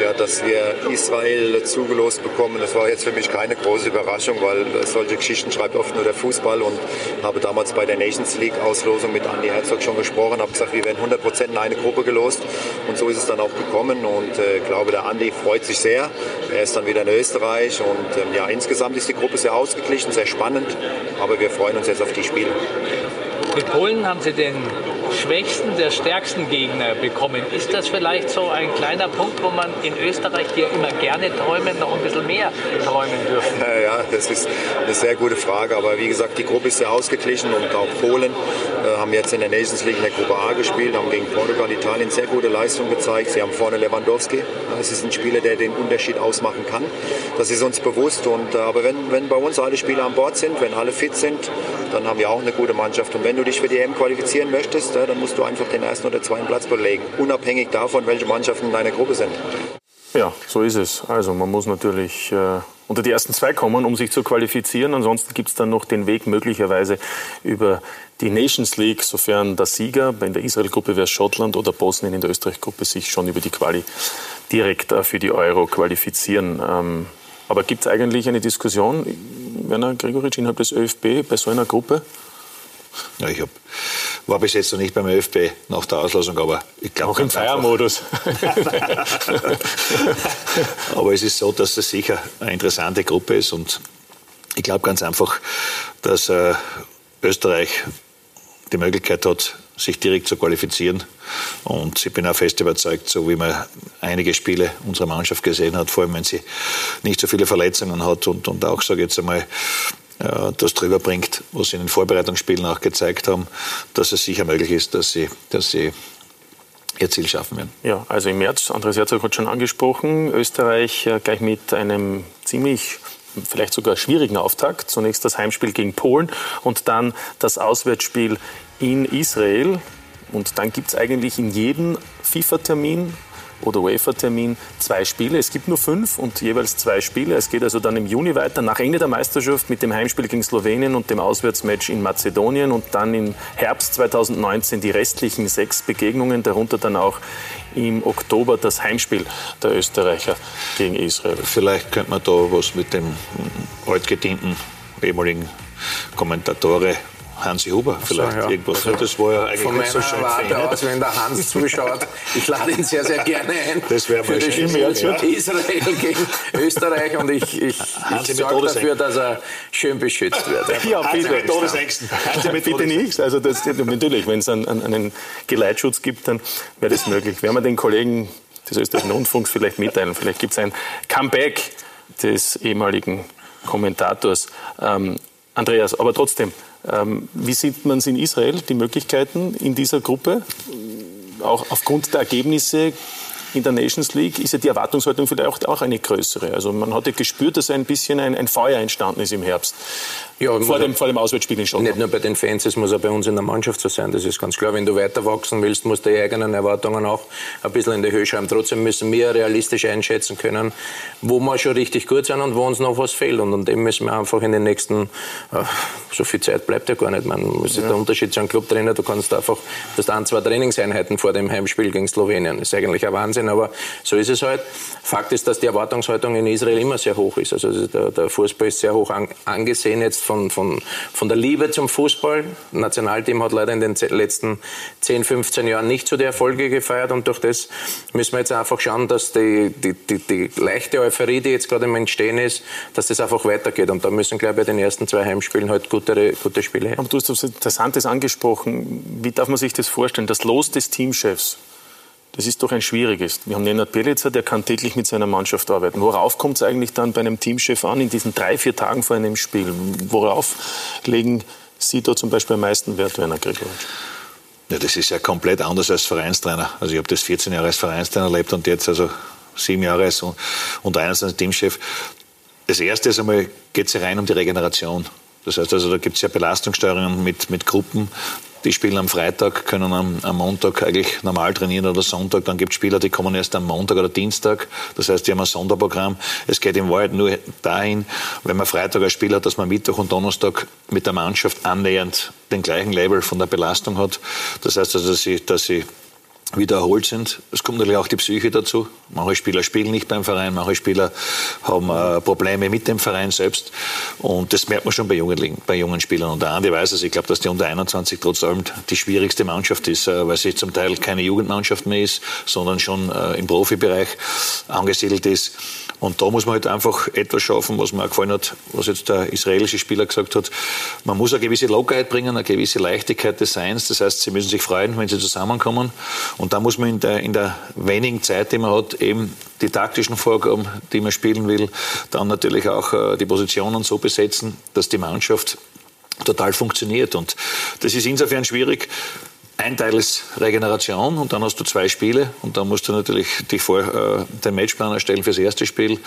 Ja, dass wir Israel zugelost bekommen. Das war jetzt für mich keine große Überraschung, weil solche Geschichten schreibt oft nur der Fußball und habe damals bei der Nations League Auslosung mit Andy Herzog schon gesprochen, habe gesagt, wir werden 100 Prozent in eine Gruppe gelost und so ist es dann auch gekommen und äh, glaube, der Andy freut sich sehr. Er ist dann wieder in Österreich und ähm, ja, insgesamt ist die Gruppe sehr ausgeglichen, sehr spannend, aber wir freuen uns jetzt auf die Spiele. Mit Polen haben Sie den schwächsten der stärksten Gegner bekommen. Ist das vielleicht so ein kleiner Punkt, wo man in Österreich, die ja immer gerne träumen, noch ein bisschen mehr träumen dürfen? Ja, das ist eine sehr gute Frage. Aber wie gesagt, die Gruppe ist sehr ausgeglichen und auch Polen äh, haben jetzt in der Nations League in der Gruppe A gespielt, haben gegen Portugal, Italien sehr gute Leistung gezeigt. Sie haben vorne Lewandowski. Es ist ein Spieler, der den Unterschied ausmachen kann. Das ist uns bewusst. Und, äh, aber wenn, wenn bei uns alle Spieler an Bord sind, wenn alle fit sind, dann haben wir auch eine gute Mannschaft. Und wenn du dich für die EM qualifizieren möchtest, dann musst du einfach den ersten oder zweiten Platz belegen, unabhängig davon, welche Mannschaften in deiner Gruppe sind. Ja, so ist es. Also man muss natürlich äh, unter die ersten zwei kommen, um sich zu qualifizieren. Ansonsten gibt es dann noch den Weg möglicherweise über die Nations League, sofern der Sieger, in der Israel-Gruppe wäre Schottland oder Bosnien in der Österreich-Gruppe sich schon über die Quali direkt äh, für die Euro qualifizieren. Ähm, aber gibt es eigentlich eine Diskussion, Werner Gregoritsch, innerhalb des ÖFB bei so einer Gruppe? Ja, ich hab, war bis jetzt noch nicht beim ÖFB nach der Auslosung, aber ich glaube. Auch im Feiermodus. *laughs* aber es ist so, dass das sicher eine interessante Gruppe ist und ich glaube ganz einfach, dass äh, Österreich die Möglichkeit hat, sich direkt zu qualifizieren. Und ich bin auch fest überzeugt, so wie man einige Spiele unserer Mannschaft gesehen hat, vor allem wenn sie nicht so viele Verletzungen hat und, und auch, sage ich jetzt einmal, äh, das drüber bringt, was sie in den Vorbereitungsspielen auch gezeigt haben, dass es sicher möglich ist, dass sie, dass sie ihr Ziel schaffen werden. Ja, also im März, Andreas Herzog hat schon angesprochen, Österreich äh, gleich mit einem ziemlich vielleicht sogar schwierigen Auftakt. Zunächst das Heimspiel gegen Polen und dann das Auswärtsspiel in Israel. Und dann gibt es eigentlich in jedem FIFA-Termin oder UEFA-Termin zwei Spiele. Es gibt nur fünf und jeweils zwei Spiele. Es geht also dann im Juni weiter, nach Ende der Meisterschaft mit dem Heimspiel gegen Slowenien und dem Auswärtsmatch in Mazedonien und dann im Herbst 2019 die restlichen sechs Begegnungen, darunter dann auch im Oktober das Heimspiel der Österreicher gegen Israel. Vielleicht könnte man da was mit dem altgedienten ehemaligen Kommentatore Hansi Huber vielleicht so, ja. irgendwas. Also, das war ja eigentlich von meiner so schön Warte aus, wenn der Hans zuschaut, *laughs* ich lade ihn sehr, sehr gerne ein. Das wäre mal schön. Ja. Israel gegen Österreich und ich, ich, ich sorge dafür, dass er schön beschützt wird. Ja, bitte. Hansi Todesängsten. Hansi bitte nichts. Also das, natürlich, wenn es einen, einen Geleitschutz gibt, dann wäre das möglich. Werden wir den Kollegen des österreichischen Rundfunks vielleicht mitteilen. Vielleicht gibt es ein Comeback des ehemaligen Kommentators. Ähm, Andreas, aber trotzdem, wie sieht man es in Israel, die Möglichkeiten in dieser Gruppe? Auch aufgrund der Ergebnisse in der Nations League ist ja die Erwartungshaltung vielleicht auch eine größere. Also man hat ja gespürt, dass ein bisschen ein, ein Feuer entstanden ist im Herbst. Ja, vor, dem, vor dem Auswärtsspiel in Schottland. Nicht nur bei den Fans, es muss auch bei uns in der Mannschaft so sein, das ist ganz klar. Wenn du weiter wachsen willst, musst du die eigenen Erwartungen auch ein bisschen in die Höhe schreiben. Trotzdem müssen wir realistisch einschätzen können, wo wir schon richtig gut sind und wo uns noch was fehlt. Und an dem müssen wir einfach in den nächsten, äh, so viel Zeit bleibt ja gar nicht. Man muss ja. der Unterschied zu einem Clubtrainer, du kannst einfach, du hast ein, zwei Trainingseinheiten vor dem Heimspiel gegen Slowenien. Das ist eigentlich ein Wahnsinn, aber so ist es halt. Fakt ist, dass die Erwartungshaltung in Israel immer sehr hoch ist. Also der, der Fußball ist sehr hoch an, angesehen jetzt von, von, von der Liebe zum Fußball. Das Nationalteam hat leider in den letzten 10, 15 Jahren nicht so die Erfolge gefeiert und durch das müssen wir jetzt einfach schauen, dass die, die, die, die leichte Euphorie, die jetzt gerade im Entstehen ist, dass das einfach weitergeht. Und da müssen, glaube ich, bei den ersten zwei Heimspielen halt gute, gute Spiele her. Aber du hast etwas Interessantes angesprochen. Wie darf man sich das vorstellen? Das Los des Teamchefs das ist doch ein schwieriges. Wir haben Nenad Bielica, der kann täglich mit seiner Mannschaft arbeiten. Worauf kommt es eigentlich dann bei einem Teamchef an in diesen drei, vier Tagen vor einem Spiel? Worauf legen Sie da zum Beispiel am meisten Wert, Werner Gregoric? Ja, das ist ja komplett anders als Vereinstrainer. Also ich habe das 14 Jahre als Vereinstrainer erlebt und jetzt also sieben Jahre als und eines als Teamchef. Das erste ist einmal, geht es rein um die Regeneration. Das heißt also, da gibt es ja Belastungssteuerungen mit, mit Gruppen. Die spielen am Freitag, können am, am Montag eigentlich normal trainieren oder Sonntag. Dann gibt es Spieler, die kommen erst am Montag oder Dienstag. Das heißt, die haben ein Sonderprogramm. Es geht in Wahrheit nur dahin, wenn man Freitag ein Spiel hat, dass man Mittwoch und Donnerstag mit der Mannschaft annähernd den gleichen Level von der Belastung hat. Das heißt also, dass sie, dass sie wieder erholt sind. Es kommt natürlich auch die Psyche dazu. Manche Spieler spielen nicht beim Verein, manche Spieler haben äh, Probleme mit dem Verein selbst. Und das merkt man schon bei jungen, bei jungen Spielern. Und der Andi weiß es. Ich glaube, dass die unter 21 trotz allem die schwierigste Mannschaft ist, äh, weil sie zum Teil keine Jugendmannschaft mehr ist, sondern schon äh, im Profibereich angesiedelt ist. Und da muss man halt einfach etwas schaffen, was mir auch gefallen hat, was jetzt der israelische Spieler gesagt hat. Man muss eine gewisse Lockerheit bringen, eine gewisse Leichtigkeit des Seins. Das heißt, sie müssen sich freuen, wenn sie zusammenkommen. Und da muss man in der, in der wenigen Zeit, die man hat, eben die taktischen Vorgaben, die man spielen will, dann natürlich auch äh, die Positionen so besetzen, dass die Mannschaft total funktioniert. Und das ist insofern schwierig, ein Teil ist Regeneration und dann hast du zwei Spiele und dann musst du natürlich dich vor, äh, den Matchplan erstellen fürs erste Spiel,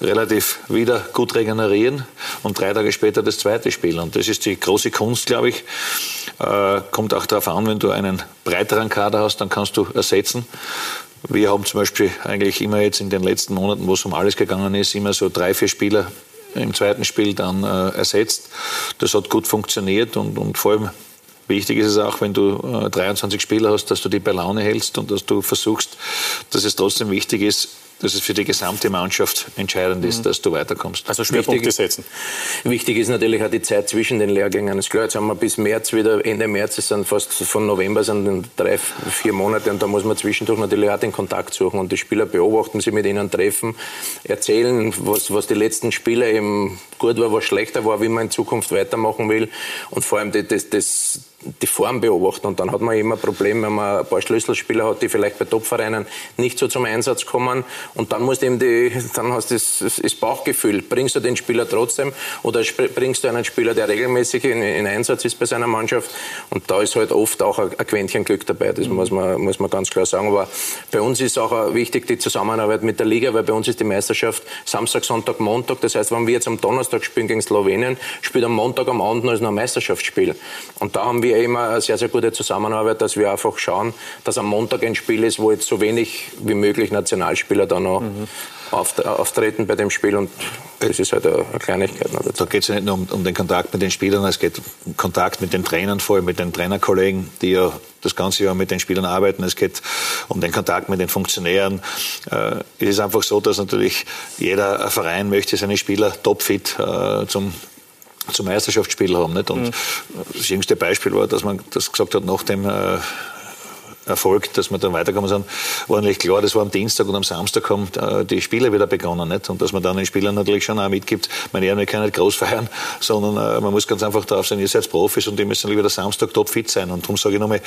relativ wieder gut regenerieren und drei Tage später das zweite Spiel. Und das ist die große Kunst, glaube ich. Äh, kommt auch darauf an, wenn du einen breiteren Kader hast, dann kannst du ersetzen. Wir haben zum Beispiel eigentlich immer jetzt in den letzten Monaten, wo es um alles gegangen ist, immer so drei, vier Spieler im zweiten Spiel dann äh, ersetzt. Das hat gut funktioniert und, und vor allem Wichtig ist es auch, wenn du äh, 23 Spieler hast, dass du die bei Laune hältst und dass du versuchst, dass es trotzdem wichtig ist, dass es für die gesamte Mannschaft entscheidend ist, mhm. dass du weiterkommst. Also Schwerpunkte setzen. Wichtig ist natürlich auch die Zeit zwischen den Lehrgängen. Ist klar, jetzt haben wir bis März wieder, Ende März, es sind fast von November sind drei, vier Monate und da muss man zwischendurch natürlich auch den Kontakt suchen und die Spieler beobachten, sie mit ihnen treffen, erzählen, was, was die letzten Spiele eben gut war, was schlechter war, wie man in Zukunft weitermachen will und vor allem das, das, die Form beobachten. Und dann hat man immer ein Problem, wenn man ein paar Schlüsselspieler hat, die vielleicht bei Topvereinen nicht so zum Einsatz kommen Und dann musst eben die, dann hast du das, das Bauchgefühl. Bringst du den Spieler trotzdem oder bringst du einen Spieler, der regelmäßig in, in Einsatz ist bei seiner Mannschaft? Und da ist halt oft auch ein, ein Quäntchen Glück dabei. Das muss man, muss man ganz klar sagen. Aber bei uns ist auch wichtig die Zusammenarbeit mit der Liga, weil bei uns ist die Meisterschaft Samstag, Sonntag, Montag. Das heißt, wenn wir jetzt am Donnerstag spielen gegen Slowenien, spielt am Montag am Abend noch ein Meisterschaftsspiel. Und da haben wir immer eine sehr, sehr gute Zusammenarbeit, dass wir einfach schauen, dass am Montag ein Spiel ist, wo jetzt so wenig wie möglich Nationalspieler da noch mhm. auftreten bei dem Spiel. Und das ist halt eine Kleinigkeit. Da geht es ja nicht nur um, um, den Kontakt mit den Spielern, es geht um Kontakt mit den Trainern, vor allem mit den Trainerkollegen, die ja das ganze Jahr mit den Spielern arbeiten. Es geht um den Kontakt mit den Funktionären. Äh, es ist einfach so, dass natürlich jeder Verein möchte seine Spieler topfit äh, zum zum Meisterschaftsspiel haben. Nicht? Und mhm. das jüngste Beispiel war, dass man das gesagt hat, nach dem äh, Erfolg, dass wir dann weitergekommen sind, war eigentlich klar, das war am Dienstag und am Samstag haben äh, die Spiele wieder begonnen. Nicht? Und dass man dann den Spielern natürlich schon auch mitgibt, meine Herren, wir können nicht groß feiern, *laughs* sondern äh, man muss ganz einfach darauf sein, ihr seid Profis und die müssen lieber der Samstag topfit sein. Und darum sage ich nochmal,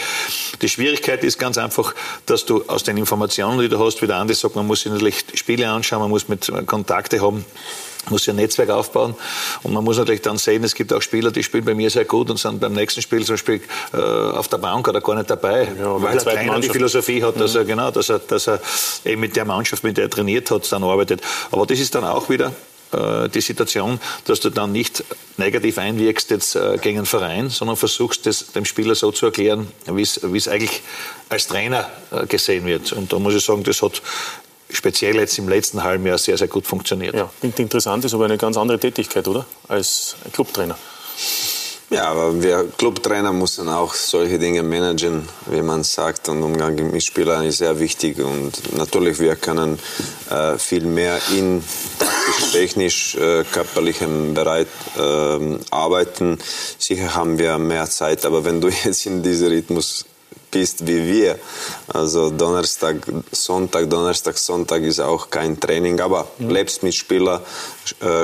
die Schwierigkeit ist ganz einfach, dass du aus den Informationen, die du hast, wie der Andi sagt, man muss sich natürlich Spiele anschauen, man muss mit Kontakte haben, muss ja ein Netzwerk aufbauen. Und man muss natürlich dann sehen, es gibt auch Spieler, die spielen bei mir sehr gut und sind beim nächsten Spiel zum Beispiel äh, auf der Bank oder gar nicht dabei, ja, weil der Trainer die Philosophie hat, dass mhm. er genau, dass er, dass er eben mit der Mannschaft, mit der er trainiert hat, dann arbeitet. Aber das ist dann auch wieder äh, die Situation, dass du dann nicht negativ einwirkst jetzt äh, gegen einen Verein, sondern versuchst, das dem Spieler so zu erklären, wie es eigentlich als Trainer äh, gesehen wird. Und da muss ich sagen, das hat speziell jetzt im letzten halben Jahr sehr, sehr gut funktioniert. Ja, klingt interessant, ist aber eine ganz andere Tätigkeit, oder? Als Clubtrainer. Ja, aber wir Clubtrainer müssen auch solche Dinge managen, wie man sagt. Und Umgang mit Spielern ist sehr wichtig. Und natürlich, wir können äh, viel mehr in technisch, äh, körperlichem Bereich äh, arbeiten. Sicher haben wir mehr Zeit. Aber wenn du *laughs* jetzt in diesem Rhythmus bist wie wir. Also Donnerstag, Sonntag, Donnerstag, Sonntag ist auch kein Training, aber mhm. lebst mit Spielern,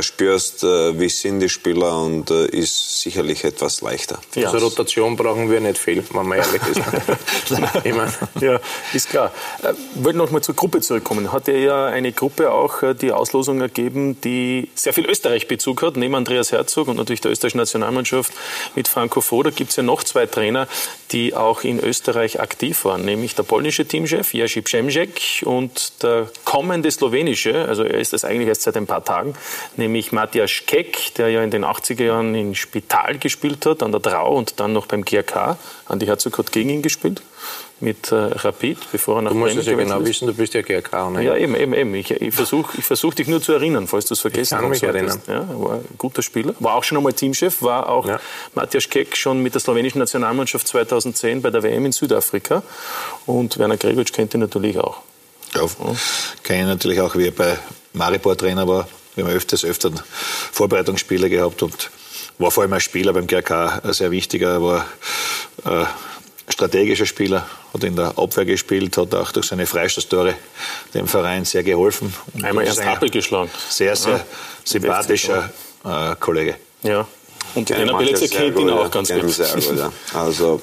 spürst, äh, wie sind die Spieler und äh, ist sicherlich etwas leichter. Ja. Also Rotation brauchen wir nicht viel, wenn man ehrlich ist. *laughs* ich mein. Ja, ist klar. Ich wollte noch mal zur Gruppe zurückkommen. Hat er ja eine Gruppe auch die Auslosung ergeben, die sehr viel Österreich-Bezug hat, neben Andreas Herzog und natürlich der österreichischen Nationalmannschaft mit Franco Foda gibt es ja noch zwei Trainer, die auch in Österreich aktiv waren, nämlich der polnische Teamchef Jerzy Przemzek und der kommende slowenische, also er ist das eigentlich erst seit ein paar Tagen, nämlich Matthias Keck, der ja in den 80er Jahren in Spital gespielt hat, an der Trau und dann noch beim GRK. Andi Herzog hat gegen ihn gespielt mit äh, Rapid, bevor er nach Du musst es ja genau ist. wissen, du bist ja GRK. Ne? Ja, eben, eben, eben. Ich, ich versuche ich versuch dich nur zu erinnern, falls du es vergessen hast. Ich kann mich erinnern. Ja, war ein guter Spieler. War auch schon einmal Teamchef, war auch ja. Matthias Keck schon mit der slowenischen Nationalmannschaft 2010 bei der WM in Südafrika. Und Werner Gregoritsch kennt ihn natürlich auch. Ja, ja. kenne ihn natürlich auch, wie er bei Maribor Trainer war. Wir haben öfters, öfter Vorbereitungsspiele gehabt und war vor allem als Spieler beim GRK sehr wichtiger. Er war äh, strategischer Spieler, hat in der Abwehr gespielt, hat auch durch seine Freistoßtore dem Verein sehr geholfen. Und Einmal erst Happel geschlagen. Sehr, sehr ja. sympathischer äh, Kollege. Ja. Und Trainer Belitzer kennt ihn auch ganz gut. Sehr gut ja. Also,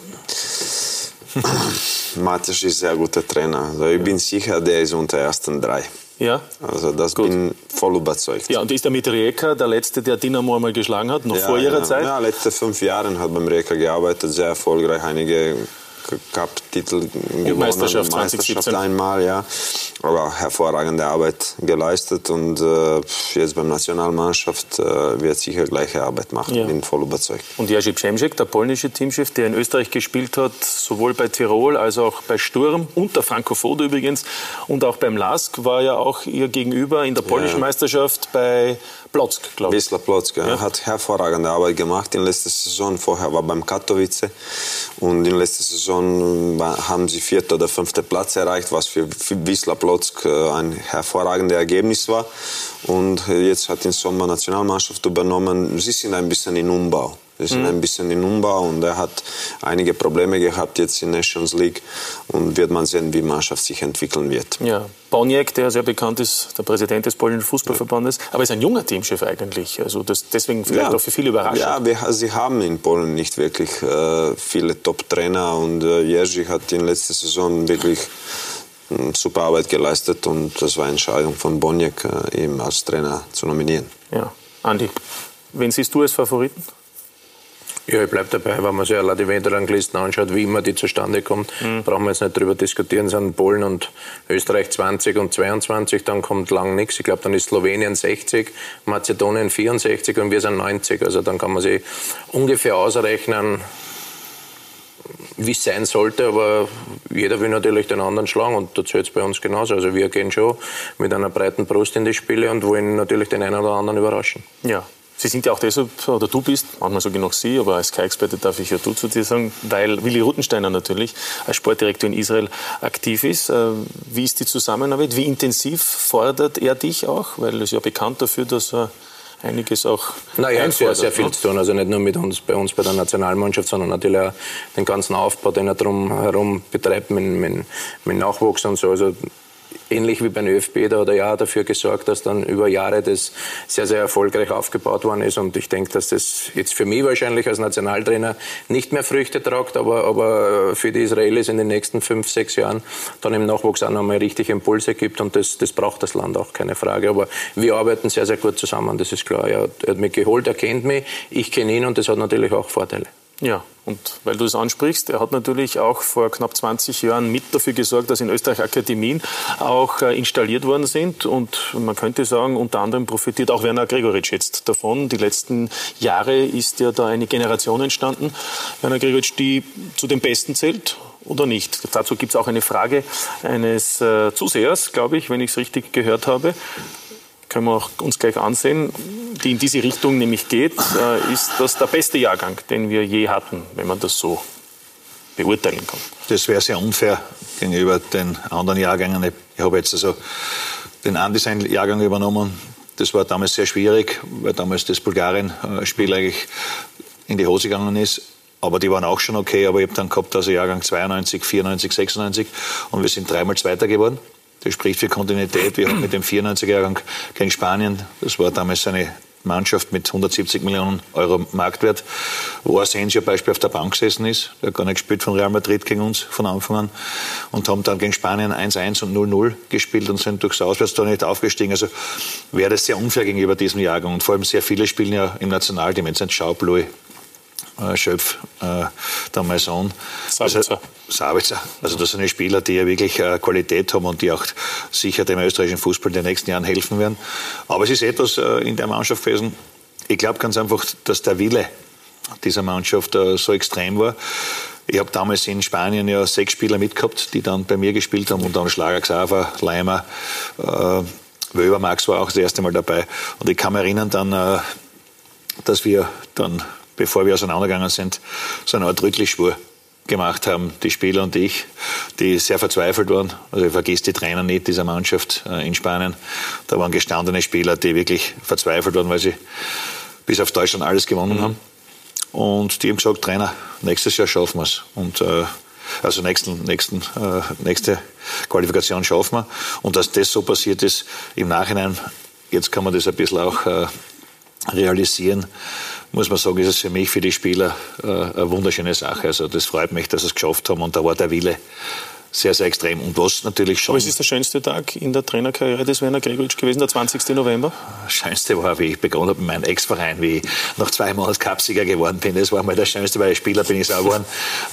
*laughs* Matthias ist ein sehr guter Trainer. Also ich bin sicher, der ist unter ersten drei. Ja. Also das Gut. bin voll überzeugt. Ja, und ist der mit Rijeka der Letzte, der Dynamo einmal geschlagen hat, noch ja, vor Ihrer ja. Zeit? Ja, letzte fünf Jahre hat beim Rijeka gearbeitet, sehr erfolgreich, einige Cup-Titel gewonnen. Meisterschaft 2017. Meisterschaft einmal, ja. Aber hervorragende Arbeit geleistet und äh, jetzt beim Nationalmannschaft äh, wird sicher gleiche Arbeit machen. Ja. Bin voll überzeugt. Und Jerzy Przemczek, der polnische Teamchef, der in Österreich gespielt hat, sowohl bei Tirol als auch bei Sturm und der Franco Foda übrigens und auch beim LASK, war ja auch ihr Gegenüber in der polnischen ja. Meisterschaft bei Plotzk, glaube ich. Wisla Plotzk, ja. hat hervorragende Arbeit gemacht in letzter Saison. Vorher war beim Katowice und in letzter Saison haben sie vierter oder fünfter Platz erreicht, was für Wisla Plotzk äh, ein hervorragendes Ergebnis war. Und jetzt hat die Sommer Nationalmannschaft übernommen. Sie sind ein bisschen in Umbau. Wir sind mhm. ein bisschen in Umbau und er hat einige Probleme gehabt jetzt in Nations League und wird man sehen, wie die Mannschaft sich entwickeln wird. Ja, Boniek, der sehr bekannt ist, der Präsident des polnischen Fußballverbandes, aber ist ein junger Teamchef eigentlich, also das, deswegen vielleicht ja. auch für viele überraschend. Ja, wir, sie haben in Polen nicht wirklich äh, viele Top-Trainer und äh, Jerzy hat in letzter Saison wirklich super Arbeit geleistet und das war eine Entscheidung von Boniek, äh, ihn als Trainer zu nominieren. Ja, Andi, wen siehst du als Favoriten? Ja, ich bleibe dabei, wenn man sich allein die Wenderanglisten anschaut, wie immer die zustande kommt, mhm. brauchen wir jetzt nicht darüber diskutieren, sind Polen und Österreich 20 und 22, dann kommt lang nichts. Ich glaube, dann ist Slowenien 60, Mazedonien 64 und wir sind 90. Also dann kann man sich ungefähr ausrechnen, wie es sein sollte, aber jeder will natürlich den anderen schlagen und da zählt es bei uns genauso. Also wir gehen schon mit einer breiten Brust in die Spiele und wollen natürlich den einen oder anderen überraschen. Ja, Sie sind ja auch deshalb, oder du bist, manchmal sage ich noch Sie, aber als Sky-Experte darf ich ja du zu dir sagen, weil Willi Ruttensteiner natürlich als Sportdirektor in Israel aktiv ist. Äh, wie ist die Zusammenarbeit? Wie intensiv fordert er dich auch? Weil er ist ja bekannt dafür, dass er einiges auch naja, er hat sehr, sehr viel ne? zu tun. Also nicht nur mit uns, bei uns bei der Nationalmannschaft, sondern natürlich auch den ganzen Aufbau, den er drum herum betreibt mit, mit, mit Nachwuchs und so. Also ähnlich wie beim ÖFB, da hat er ja dafür gesorgt, dass dann über Jahre das sehr, sehr erfolgreich aufgebaut worden ist. Und ich denke, dass das jetzt für mich wahrscheinlich als Nationaltrainer nicht mehr Früchte tragt, aber, aber für die Israelis in den nächsten fünf, sechs Jahren dann im Nachwuchs auch nochmal richtig Impulse gibt. Und das, das braucht das Land auch, keine Frage. Aber wir arbeiten sehr, sehr gut zusammen, das ist klar. Er hat mich geholt, er kennt mich, ich kenne ihn und das hat natürlich auch Vorteile. Ja, und weil du es ansprichst, er hat natürlich auch vor knapp 20 Jahren mit dafür gesorgt, dass in Österreich Akademien auch äh, installiert worden sind. Und man könnte sagen, unter anderem profitiert auch Werner Gregoritsch jetzt davon. Die letzten Jahre ist ja da eine Generation entstanden, Werner Gregoritsch, die zu den Besten zählt oder nicht. Dazu gibt es auch eine Frage eines äh, Zusehers, glaube ich, wenn ich es richtig gehört habe können wir uns gleich ansehen, die in diese Richtung nämlich geht, äh, ist das der beste Jahrgang, den wir je hatten, wenn man das so beurteilen kann. Das wäre sehr unfair gegenüber den anderen Jahrgängen. Ich habe jetzt also den Undesign-Jahrgang übernommen. Das war damals sehr schwierig, weil damals das Bulgarien-Spiel eigentlich in die Hose gegangen ist. Aber die waren auch schon okay. Aber ich habe dann gehabt, also Jahrgang 92, 94, 96 und wir sind dreimal Zweiter geworden. Das spricht für Kontinuität. Wir haben mit dem 94er-Jahrgang gegen Spanien, das war damals eine Mannschaft mit 170 Millionen Euro Marktwert, wo Asensio Beispiel auf der Bank gesessen ist. Der hat gar nicht gespielt von Real Madrid gegen uns von Anfang an. Und haben dann gegen Spanien 1-1 und 0-0 gespielt und sind durchs Auswärtstor nicht aufgestiegen. Also wäre das sehr unfair gegenüber diesem Jahrgang. Und vor allem sehr viele spielen ja im Nationalteam. Jetzt sind Schaubloy, äh, Schöpf, äh, der Maison. Sabitzer. Also, Sabitzer. Also das sind Spieler, die ja wirklich äh, Qualität haben und die auch sicher dem österreichischen Fußball in den nächsten Jahren helfen werden. Aber es ist etwas äh, in der Mannschaft gewesen, ich glaube ganz einfach, dass der Wille dieser Mannschaft äh, so extrem war. Ich habe damals in Spanien ja sechs Spieler mitgehabt, die dann bei mir gespielt haben, und dann Schlager, Xaver, Leimer, äh, Wöber, Max war auch das erste Mal dabei. Und ich kann mich erinnern dann, äh, dass wir dann bevor wir auseinandergegangen sind, so eine Art Rücklichschwur gemacht haben, die Spieler und ich, die sehr verzweifelt waren. Also ich vergesse die Trainer nicht dieser Mannschaft äh, in Spanien. Da waren gestandene Spieler, die wirklich verzweifelt waren, weil sie bis auf Deutschland alles gewonnen mhm. haben. Und die haben gesagt, Trainer, nächstes Jahr schaffen wir es. Und äh, also nächsten, nächsten, äh, nächste Qualifikation schaffen wir. Und dass das so passiert ist im Nachhinein, jetzt kann man das ein bisschen auch äh, realisieren, muss man sagen, ist es für mich, für die Spieler äh, eine wunderschöne Sache. Also das freut mich, dass sie es geschafft haben und da war der Wille sehr, sehr extrem. Und was natürlich schon. Aber es ist der schönste Tag in der Trainerkarriere des Werner Gregoritsch gewesen, der 20. November? Das schönste war, wie ich begonnen habe mit meinem Ex-Verein, wie ich nach zwei Monaten Cupsieger geworden bin. Das war mal das Schönste, weil als Spieler bin ich sauer geworden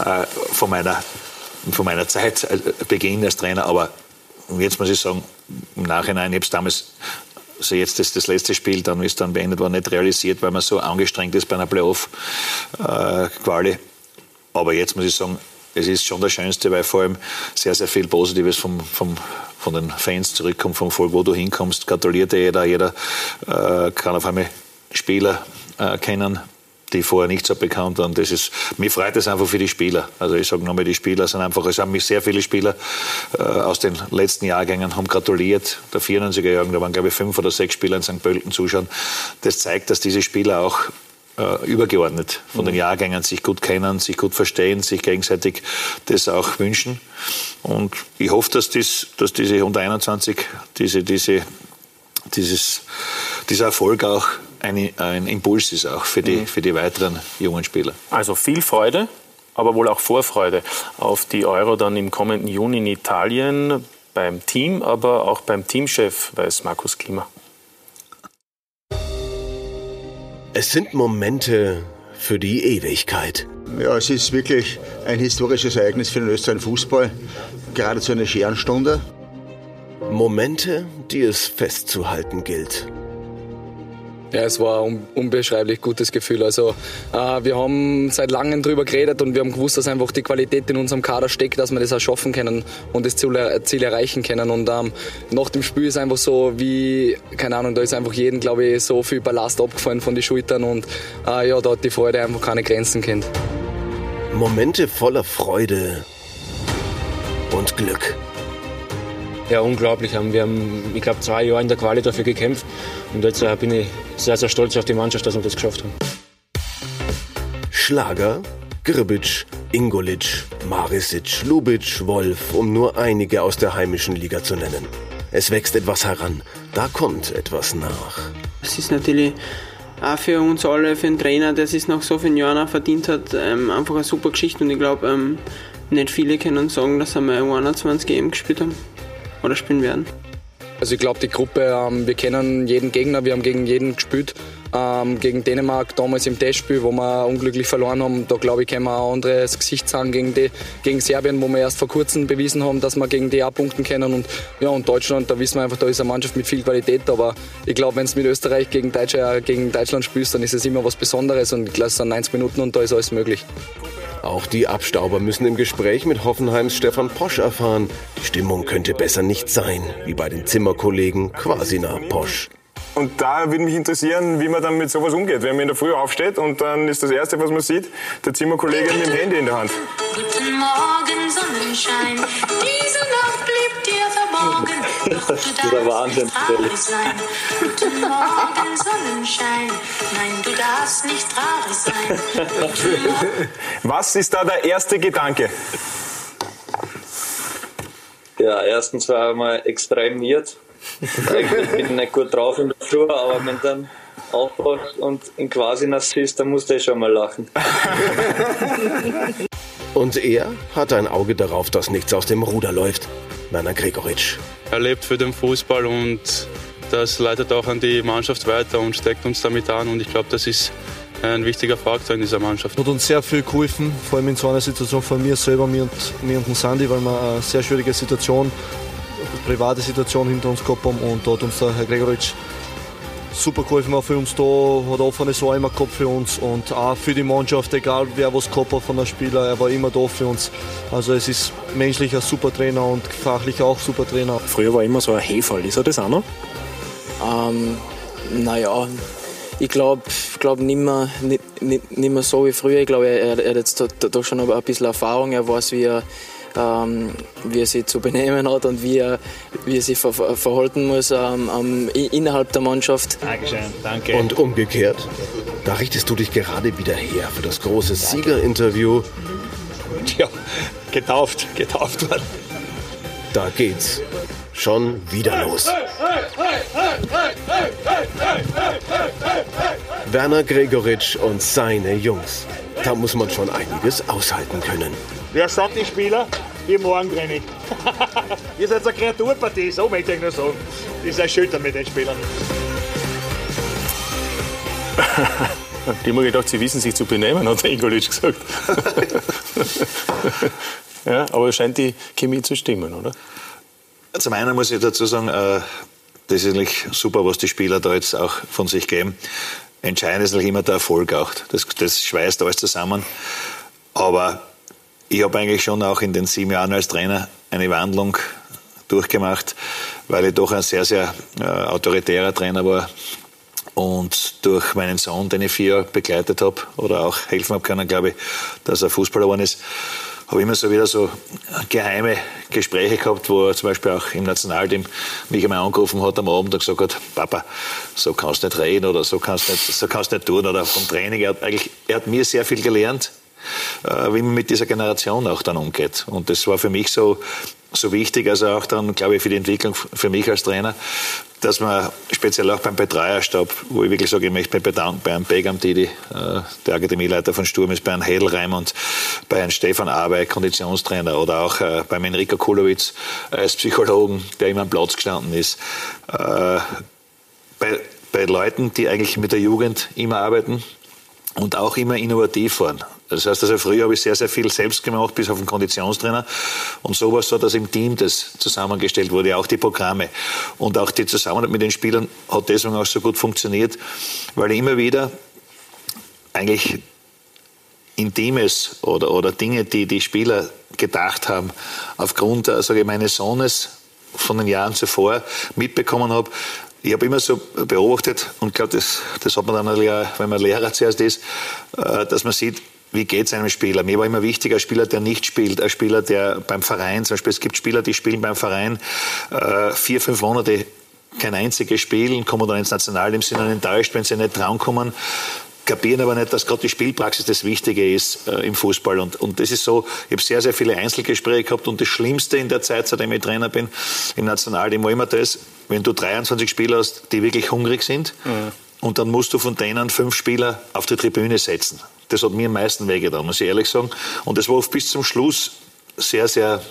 äh, von, meiner, von meiner Zeit, äh, Beginn als Trainer. Aber jetzt muss ich sagen, im Nachhinein, ich habe es damals also jetzt das, das letzte Spiel, dann ist dann beendet worden, nicht realisiert, weil man so angestrengt ist bei einer Playoff-Quali. Aber jetzt muss ich sagen, es ist schon das Schönste, weil vor allem sehr, sehr viel Positives vom, vom, von den Fans zurückkommt, vom Volk, wo du hinkommst. Gratuliert jeder, jeder äh, kann auf einmal Spieler äh, kennen, die vorher nicht so bekannt waren. Das ist, mich freut es einfach für die Spieler. Also ich sage nochmal, die Spieler sind einfach, es haben mich sehr viele Spieler äh, aus den letzten Jahrgängen haben gratuliert. Der 94er Jahrgang, da waren glaube ich fünf oder sechs Spieler in St. Pölten zuschauen. Das zeigt, dass diese Spieler auch äh, übergeordnet von den mhm. Jahrgängen sich gut kennen, sich gut verstehen, sich gegenseitig das auch wünschen. Und ich hoffe, dass, dies, dass diese 121, diese, diese, dieses, dieser Erfolg auch ein, ein Impuls ist auch für die, mhm. für die weiteren jungen Spieler. Also viel Freude, aber wohl auch Vorfreude auf die Euro dann im kommenden Juni in Italien. beim Team, aber auch beim Teamchef, weiß Markus Klima. Es sind Momente für die Ewigkeit. Ja, es ist wirklich ein historisches Ereignis für den österreichischen Fußball, gerade zu einer scheren Stunde. Momente, die es festzuhalten gilt. Ja, es war ein unbeschreiblich gutes Gefühl. Also äh, wir haben seit langem darüber geredet und wir haben gewusst, dass einfach die Qualität in unserem Kader steckt, dass wir das auch schaffen können und das Ziel, Ziel erreichen können. Und ähm, nach dem Spiel ist einfach so wie, keine Ahnung, da ist einfach jedem, glaube ich, so viel Ballast abgefallen von den Schultern und äh, ja, da hat die Freude einfach keine Grenzen kennt. Momente voller Freude und Glück. Ja, unglaublich. Wir haben, ich glaube, zwei Jahre in der Quali dafür gekämpft. Und jetzt äh, bin ich sehr, sehr stolz auf die Mannschaft, dass wir das geschafft haben. Schlager, Grbic, Ingolic, Marisic, Lubic, Wolf, um nur einige aus der heimischen Liga zu nennen. Es wächst etwas heran, da kommt etwas nach. Es ist natürlich auch für uns alle, für den Trainer, der es nach so vielen Jahren auch verdient hat, ähm, einfach eine super Geschichte. Und ich glaube, ähm, nicht viele können sagen, dass wir 21 EM gespielt haben oder spielen werden. Also ich glaube, die Gruppe, ähm, wir kennen jeden Gegner, wir haben gegen jeden gespielt. Ähm, gegen Dänemark damals im Testspiel, wo wir unglücklich verloren haben. Da glaube ich, können wir ein anderes Gesicht sagen gegen, die, gegen Serbien, wo wir erst vor kurzem bewiesen haben, dass wir gegen die auch punkten können. Und, ja, und Deutschland, da wissen wir einfach, da ist eine Mannschaft mit viel Qualität. Aber ich glaube, wenn es mit Österreich gegen, Deutsch, äh, gegen Deutschland spielst, dann ist es immer was Besonderes. Und ich glaube, es sind 90 Minuten und da ist alles möglich. Auch die Abstauber müssen im Gespräch mit Hoffenheims Stefan Posch erfahren, die Stimmung könnte besser nicht sein, wie bei den Zimmerkollegen Quasina Posch. Und da würde mich interessieren, wie man dann mit sowas umgeht. Wenn man in der Früh aufsteht und dann ist das Erste, was man sieht, der Zimmerkollege mit dem Handy in der Hand. Guten Morgen, Sonnenschein. Diese Nacht blieb dir darfst Wahnsinn, nicht traurig sein. Guten Morgen, Sonnenschein. Nein, du darfst nicht traurig sein. Was ist da der erste Gedanke? Ja, erstens war ich mal extremiert. Ich bin nicht gut drauf in der Früh, aber wenn dann aufwachst und in quasi nass ist, dann musst du schon mal lachen. Und er hat ein Auge darauf, dass nichts aus dem Ruder läuft. Werner Gregoritsch. Er lebt für den Fußball und das leitet auch an die Mannschaft weiter und steckt uns damit an. Und ich glaube, das ist ein wichtiger Faktor in dieser Mannschaft. Hat uns sehr viel geholfen, vor allem in so einer Situation von mir selber, mir und, mir und dem Sandy, weil wir eine sehr schwierige Situation, eine private Situation hinter uns gehabt haben und da hat uns der Herr Gregoritsch super geholfen, war für uns da, hat offene Ohr immer gehabt für uns und auch für die Mannschaft, egal wer was gehabt hat von der Spieler, er war immer da für uns. Also es ist menschlich ein super Trainer und fachlich auch super Trainer. Früher war immer so ein Hefall, ist er das auch noch? Ähm, naja, ich glaube glaub nicht, mehr, nicht, nicht, nicht mehr so wie früher. Ich glaube, er, er hat jetzt doch schon ein bisschen Erfahrung. Er weiß, wie er, ähm, wie er sich zu benehmen hat und wie er, wie er sich ver verhalten muss ähm, innerhalb der Mannschaft. Dankeschön, danke. Und umgekehrt, da richtest du dich gerade wieder her für das große Siegerinterview. Ja, getauft, getauft worden. Da geht's schon wieder los. Werner Gregoritsch und seine Jungs. Da muss man schon einiges aushalten können. Wer sagt die Spieler? Ihr Morgentraining. *laughs* Ihr seid eine Kreaturpartie, so möchte ich nur sagen. Das ist erschütternd mit den Spielern. *laughs* Die haben gedacht, sie wissen sich zu benehmen, hat der Ingolic gesagt. *laughs* ja, aber es scheint die Chemie zu stimmen, oder? Zum einen muss ich dazu sagen, äh, das ist eigentlich super, was die Spieler da jetzt auch von sich geben. Entscheidend ist natürlich immer der Erfolg auch. Das, das schweißt alles zusammen. Aber ich habe eigentlich schon auch in den sieben Jahren als Trainer eine Wandlung durchgemacht, weil ich doch ein sehr, sehr äh, autoritärer Trainer war und durch meinen Sohn, den ich vier Jahre begleitet habe oder auch helfen habe können, glaube ich, dass er Fußballer geworden ist, habe immer so wieder so geheime Gespräche gehabt, wo er zum Beispiel auch im Nationalteam mich einmal angerufen hat am Abend und gesagt hat, Papa, so kannst du nicht reden oder so kannst du nicht, so kannst nicht tun oder vom Training. Er hat, eigentlich, er hat mir sehr viel gelernt, wie man mit dieser Generation auch dann umgeht. Und das war für mich so, so wichtig, also auch dann, glaube ich, für die Entwicklung für mich als Trainer. dass man speziell auch beim Betreuerstab, wo ich wirklich sage, ich möchte mich bedanken bei Herrn Begam Didi, äh, der Akademieleiter von Sturm ist, bei Herrn Hedel Raimund, bei Herrn Stefan Arbeit, Konditionstrainer oder auch äh, beim Enrico Kulowitz als Psychologen, der immer am Platz gestanden ist. Äh, bei, bei Leuten, die eigentlich mit der Jugend immer arbeiten und auch immer innovativ waren. Das heißt, also früher habe ich sehr, sehr viel selbst gemacht, bis auf den Konditionstrainer. Und so war es so, dass im Team das zusammengestellt wurde, auch die Programme. Und auch die Zusammenarbeit mit den Spielern hat deswegen auch so gut funktioniert, weil immer wieder eigentlich Intimes oder, oder Dinge, die die Spieler gedacht haben, aufgrund, äh, sage ich, meines Sohnes von den Jahren zuvor mitbekommen habe, ich habe immer so beobachtet und glaube, das, das hat man dann auch, wenn man Lehrer zuerst ist, äh, dass man sieht, wie geht es einem Spieler? Mir war immer wichtig, ein Spieler, der nicht spielt, ein Spieler, der beim Verein, zum Beispiel, es gibt Spieler, die spielen beim Verein äh, vier, fünf Monate kein einziges Spiel und kommen dann ins Nationalteam, sind dann enttäuscht, wenn sie nicht drankommen kapieren aber nicht, dass gerade die Spielpraxis das Wichtige ist äh, im Fußball. Und, und das ist so, ich habe sehr, sehr viele Einzelgespräche gehabt und das Schlimmste in der Zeit, seitdem ich Trainer bin, im Nationalteam war immer das, wenn du 23 Spieler hast, die wirklich hungrig sind, mhm. und dann musst du von denen fünf Spieler auf die Tribüne setzen. Das hat mir am meisten wehgetan, muss ich ehrlich sagen. Und das war oft bis zum Schluss sehr, sehr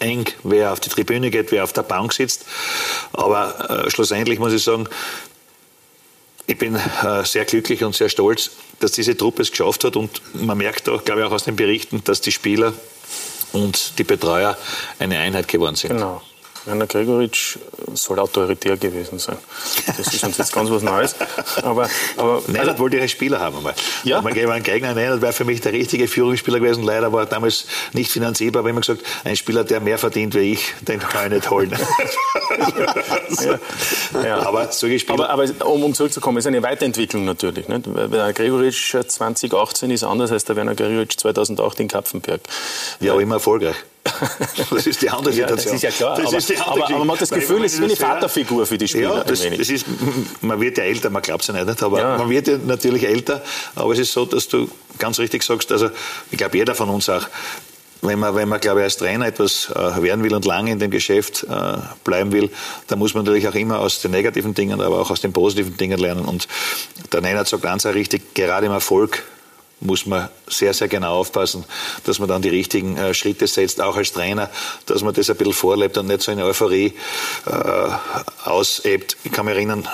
eng, wer auf die Tribüne geht, wer auf der Bank sitzt. Aber äh, schlussendlich muss ich sagen, ich bin äh, sehr glücklich und sehr stolz, dass diese Truppe es geschafft hat. Und man merkt auch, glaube ich, auch aus den Berichten, dass die Spieler und die Betreuer eine Einheit geworden sind. Genau. Werner Gregoritsch soll autoritär gewesen sein. Das ist uns jetzt ganz was Neues. Aber, aber Nein, also, wollte ihre Spieler haben einmal. Ja. Man gäbe einen Gegner, nein, das wäre für mich der richtige Führungsspieler gewesen. Leider war er damals nicht finanzierbar, aber immer gesagt, ein Spieler, der mehr verdient wie ich, den kann ich nicht holen. ja. *laughs* Ja. Aber solche Spieler. Aber, aber um, um zurückzukommen, ist eine Weiterentwicklung natürlich. Nicht? Werner Gregoritsch 2018 ist anders als der Werner Gregoritsch 2008 in Kapfenberg. Ja, aber immer erfolgreich. *laughs* Das ist die andere Situation. Ja, das ist ja klar. Aber, aber, aber, man hat das Gefühl, es ist wie eine Vaterfigur für die Spieler. Ja, das, das ist, man wird ja älter, man glaubt es ja nicht, aber ja. man wird ja natürlich älter. Aber es ist so, dass du ganz richtig sagst, also ich glaube, jeder von uns auch, wenn man, wenn man glaube ich, als Trainer etwas äh, werden will und lange in dem Geschäft äh, bleiben will, dann muss man natürlich auch immer aus den negativen Dingen, aber auch aus den positiven Dingen lernen. Und der Nenner sagt ganz richtig, gerade im Erfolg muss man sehr, sehr genau aufpassen, dass man dann die richtigen äh, Schritte setzt, auch als Trainer, dass man das ein bisschen vorlebt und nicht so in Euphorie äh, ausebt. Ich kann mich erinnern,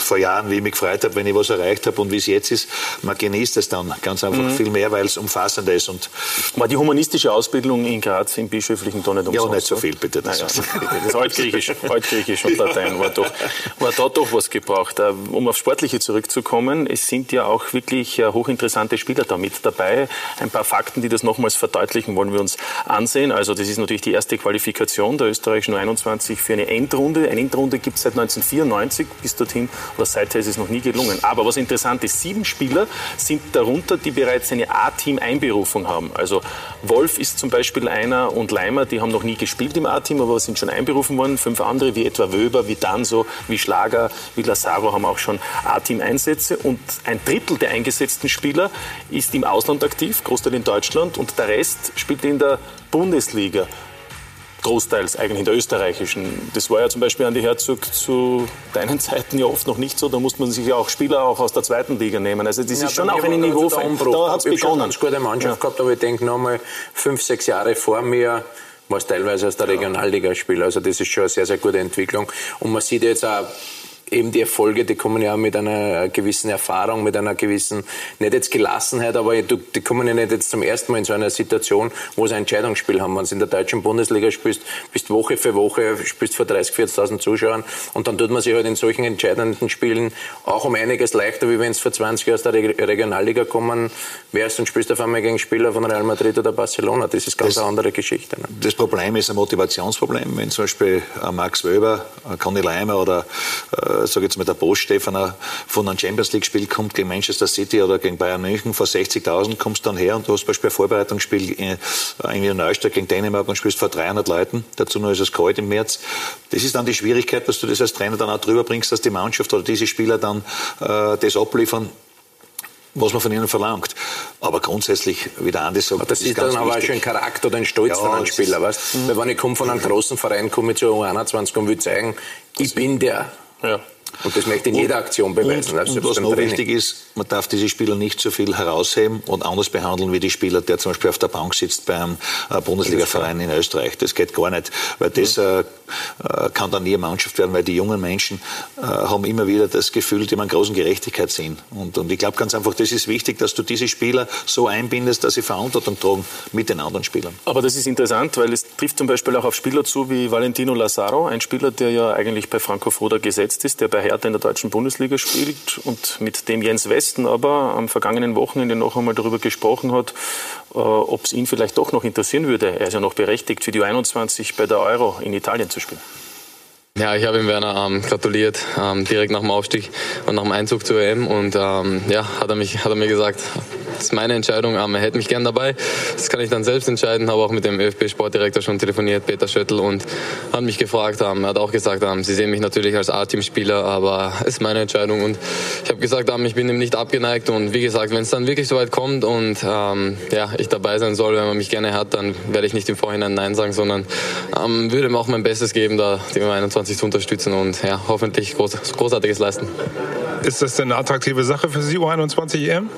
vor Jahren, wie ich mich gefreut habe, wenn ich was erreicht habe und wie es jetzt ist, man genießt es dann ganz einfach mhm. viel mehr, weil es umfassender ist. Und War die humanistische Ausbildung in Graz im bischöflichen da nicht umsonst? Ja, nicht so viel, bitte. Das, naja, das Altgriechisch, Altgriechisch und Latein war, doch, war da doch was gebraucht. Äh, um aufs Sportliche zurückzukommen, es sind ja auch wirklich äh, hochinteressante Spieler da mit dabei. Ein paar Fakten, die das nochmals verdeutlichen, wollen wir uns ansehen. Also das ist natürlich die erste Qualifikation der österreichischen 21 für eine Endrunde. Eine Endrunde gibt es seit 1994 bis dorthin aber seither ist es noch nie gelungen. Aber was interessant ist, sieben Spieler sind darunter, die bereits eine A-Team-Einberufung haben. Also Wolf ist zum Beispiel einer und Leimer, die haben noch nie gespielt im A-Team, aber sind schon einberufen worden. Fünf andere, wie etwa Wöber, wie Danso, wie Schlager, wie Lazaro, haben auch schon A-Team-Einsätze. Und ein Drittel der eingesetzten Spieler ist im Ausland aktiv, Großteil in Deutschland, und der Rest spielt in der Bundesliga großteils eigentlich in der österreichischen. Das war ja zum Beispiel an die Herzog zu deinen Zeiten ja oft noch nicht so. Da musste man sich ja auch Spieler auch aus der zweiten Liga nehmen. Also das ja, ist schon auch ein Niveau. Da hat es begonnen. Ich eine ganz gute Mannschaft ja. gehabt, aber ich denke noch mal fünf, sechs Jahre vor mir war es teilweise aus der Regionalliga spiel Also das ist schon eine sehr, sehr gute Entwicklung. Und man sieht jetzt auch eben die Erfolge, die kommen ja mit einer gewissen Erfahrung, mit einer gewissen, nicht jetzt Gelassenheit, aber die kommen ja nicht jetzt zum ersten Mal in so einer Situation, wo sie ein Entscheidungsspiel haben. Wenn du in der deutschen Bundesliga spielst, bist Woche für Woche, spielst vor 30, 40.000 Zuschauern und dann tut man sich halt in solchen entscheidenden Spielen auch um einiges leichter, wie wenn es vor 20 Jahren aus der Regionalliga kommen wärst und spielst auf einmal gegen Spieler von Real Madrid oder Barcelona. Das ist ganz das, eine andere Geschichte. Ne? Das Problem ist ein Motivationsproblem. Wenn zum Beispiel Max Weber, Conny Leimer oder äh, sage jetzt mal, der Bosch Stefaner von einem Champions League-Spiel kommt gegen Manchester City oder gegen Bayern München vor 60.000, kommst dann her und du hast zum Beispiel ein Vorbereitungsspiel in, in Neustadt gegen Dänemark und spielst vor 300 Leuten. Dazu nur ist es kalt im März. Das ist dann die Schwierigkeit, dass du das als Trainer dann auch drüber bringst, dass die Mannschaft oder diese Spieler dann äh, das abliefern was man von ihnen verlangt. Aber grundsätzlich, wie der Andi sagt, aber das ist, ist dann aber auch schon ein Charakter oder ein Stolz ja, von einem Spieler, weißt? Weil wenn ich komme von einem großen Verein, komme ich zu 21 und will zeigen, ich bin der. Ja. Und das möchte ich in jeder Aktion beweisen. Und, und was noch Training. wichtig ist, man darf diese Spieler nicht so viel herausheben und anders behandeln wie die Spieler, der zum Beispiel auf der Bank sitzt beim äh, Bundesliga-Verein in Österreich. Das geht gar nicht, weil das äh, kann dann nie eine Mannschaft werden, weil die jungen Menschen äh, haben immer wieder das Gefühl, die man großen Gerechtigkeit sehen. Und, und ich glaube ganz einfach, das ist wichtig, dass du diese Spieler so einbindest, dass sie Verantwortung tragen mit den anderen Spielern. Aber das ist interessant, weil es trifft zum Beispiel auch auf Spieler zu wie Valentino Lazaro, ein Spieler, der ja eigentlich bei Franco Foda gesetzt ist, der bei Hertha in der deutschen Bundesliga spielt und mit dem Jens Westen aber am vergangenen Wochenende noch einmal darüber gesprochen hat, äh, ob es ihn vielleicht doch noch interessieren würde. Er ist ja noch berechtigt, für die U21 bei der Euro in Italien zu spielen. Ja, ich habe ihm Werner ähm, gratuliert, ähm, direkt nach dem Aufstieg und nach dem Einzug zur EM. Und ähm, ja, hat er, mich, hat er mir gesagt, das ist meine Entscheidung, ähm, er hätte mich gern dabei. Das kann ich dann selbst entscheiden. Habe auch mit dem ÖFB-Sportdirektor schon telefoniert, Peter Schöttl, und hat mich gefragt. Ähm, er hat auch gesagt, ähm, sie sehen mich natürlich als A-Team-Spieler, aber es *laughs* ist meine Entscheidung. Und ich habe gesagt, ähm, ich bin ihm nicht abgeneigt. Und wie gesagt, wenn es dann wirklich so weit kommt und ähm, ja, ich dabei sein soll, wenn man mich gerne hat, dann werde ich nicht im Vorhinein Nein sagen, sondern ähm, würde ihm auch mein Bestes geben, da die 21 20 zu unterstützen und ja, hoffentlich groß, Großartiges leisten. Ist das denn eine attraktive Sache für Sie, U21 EM?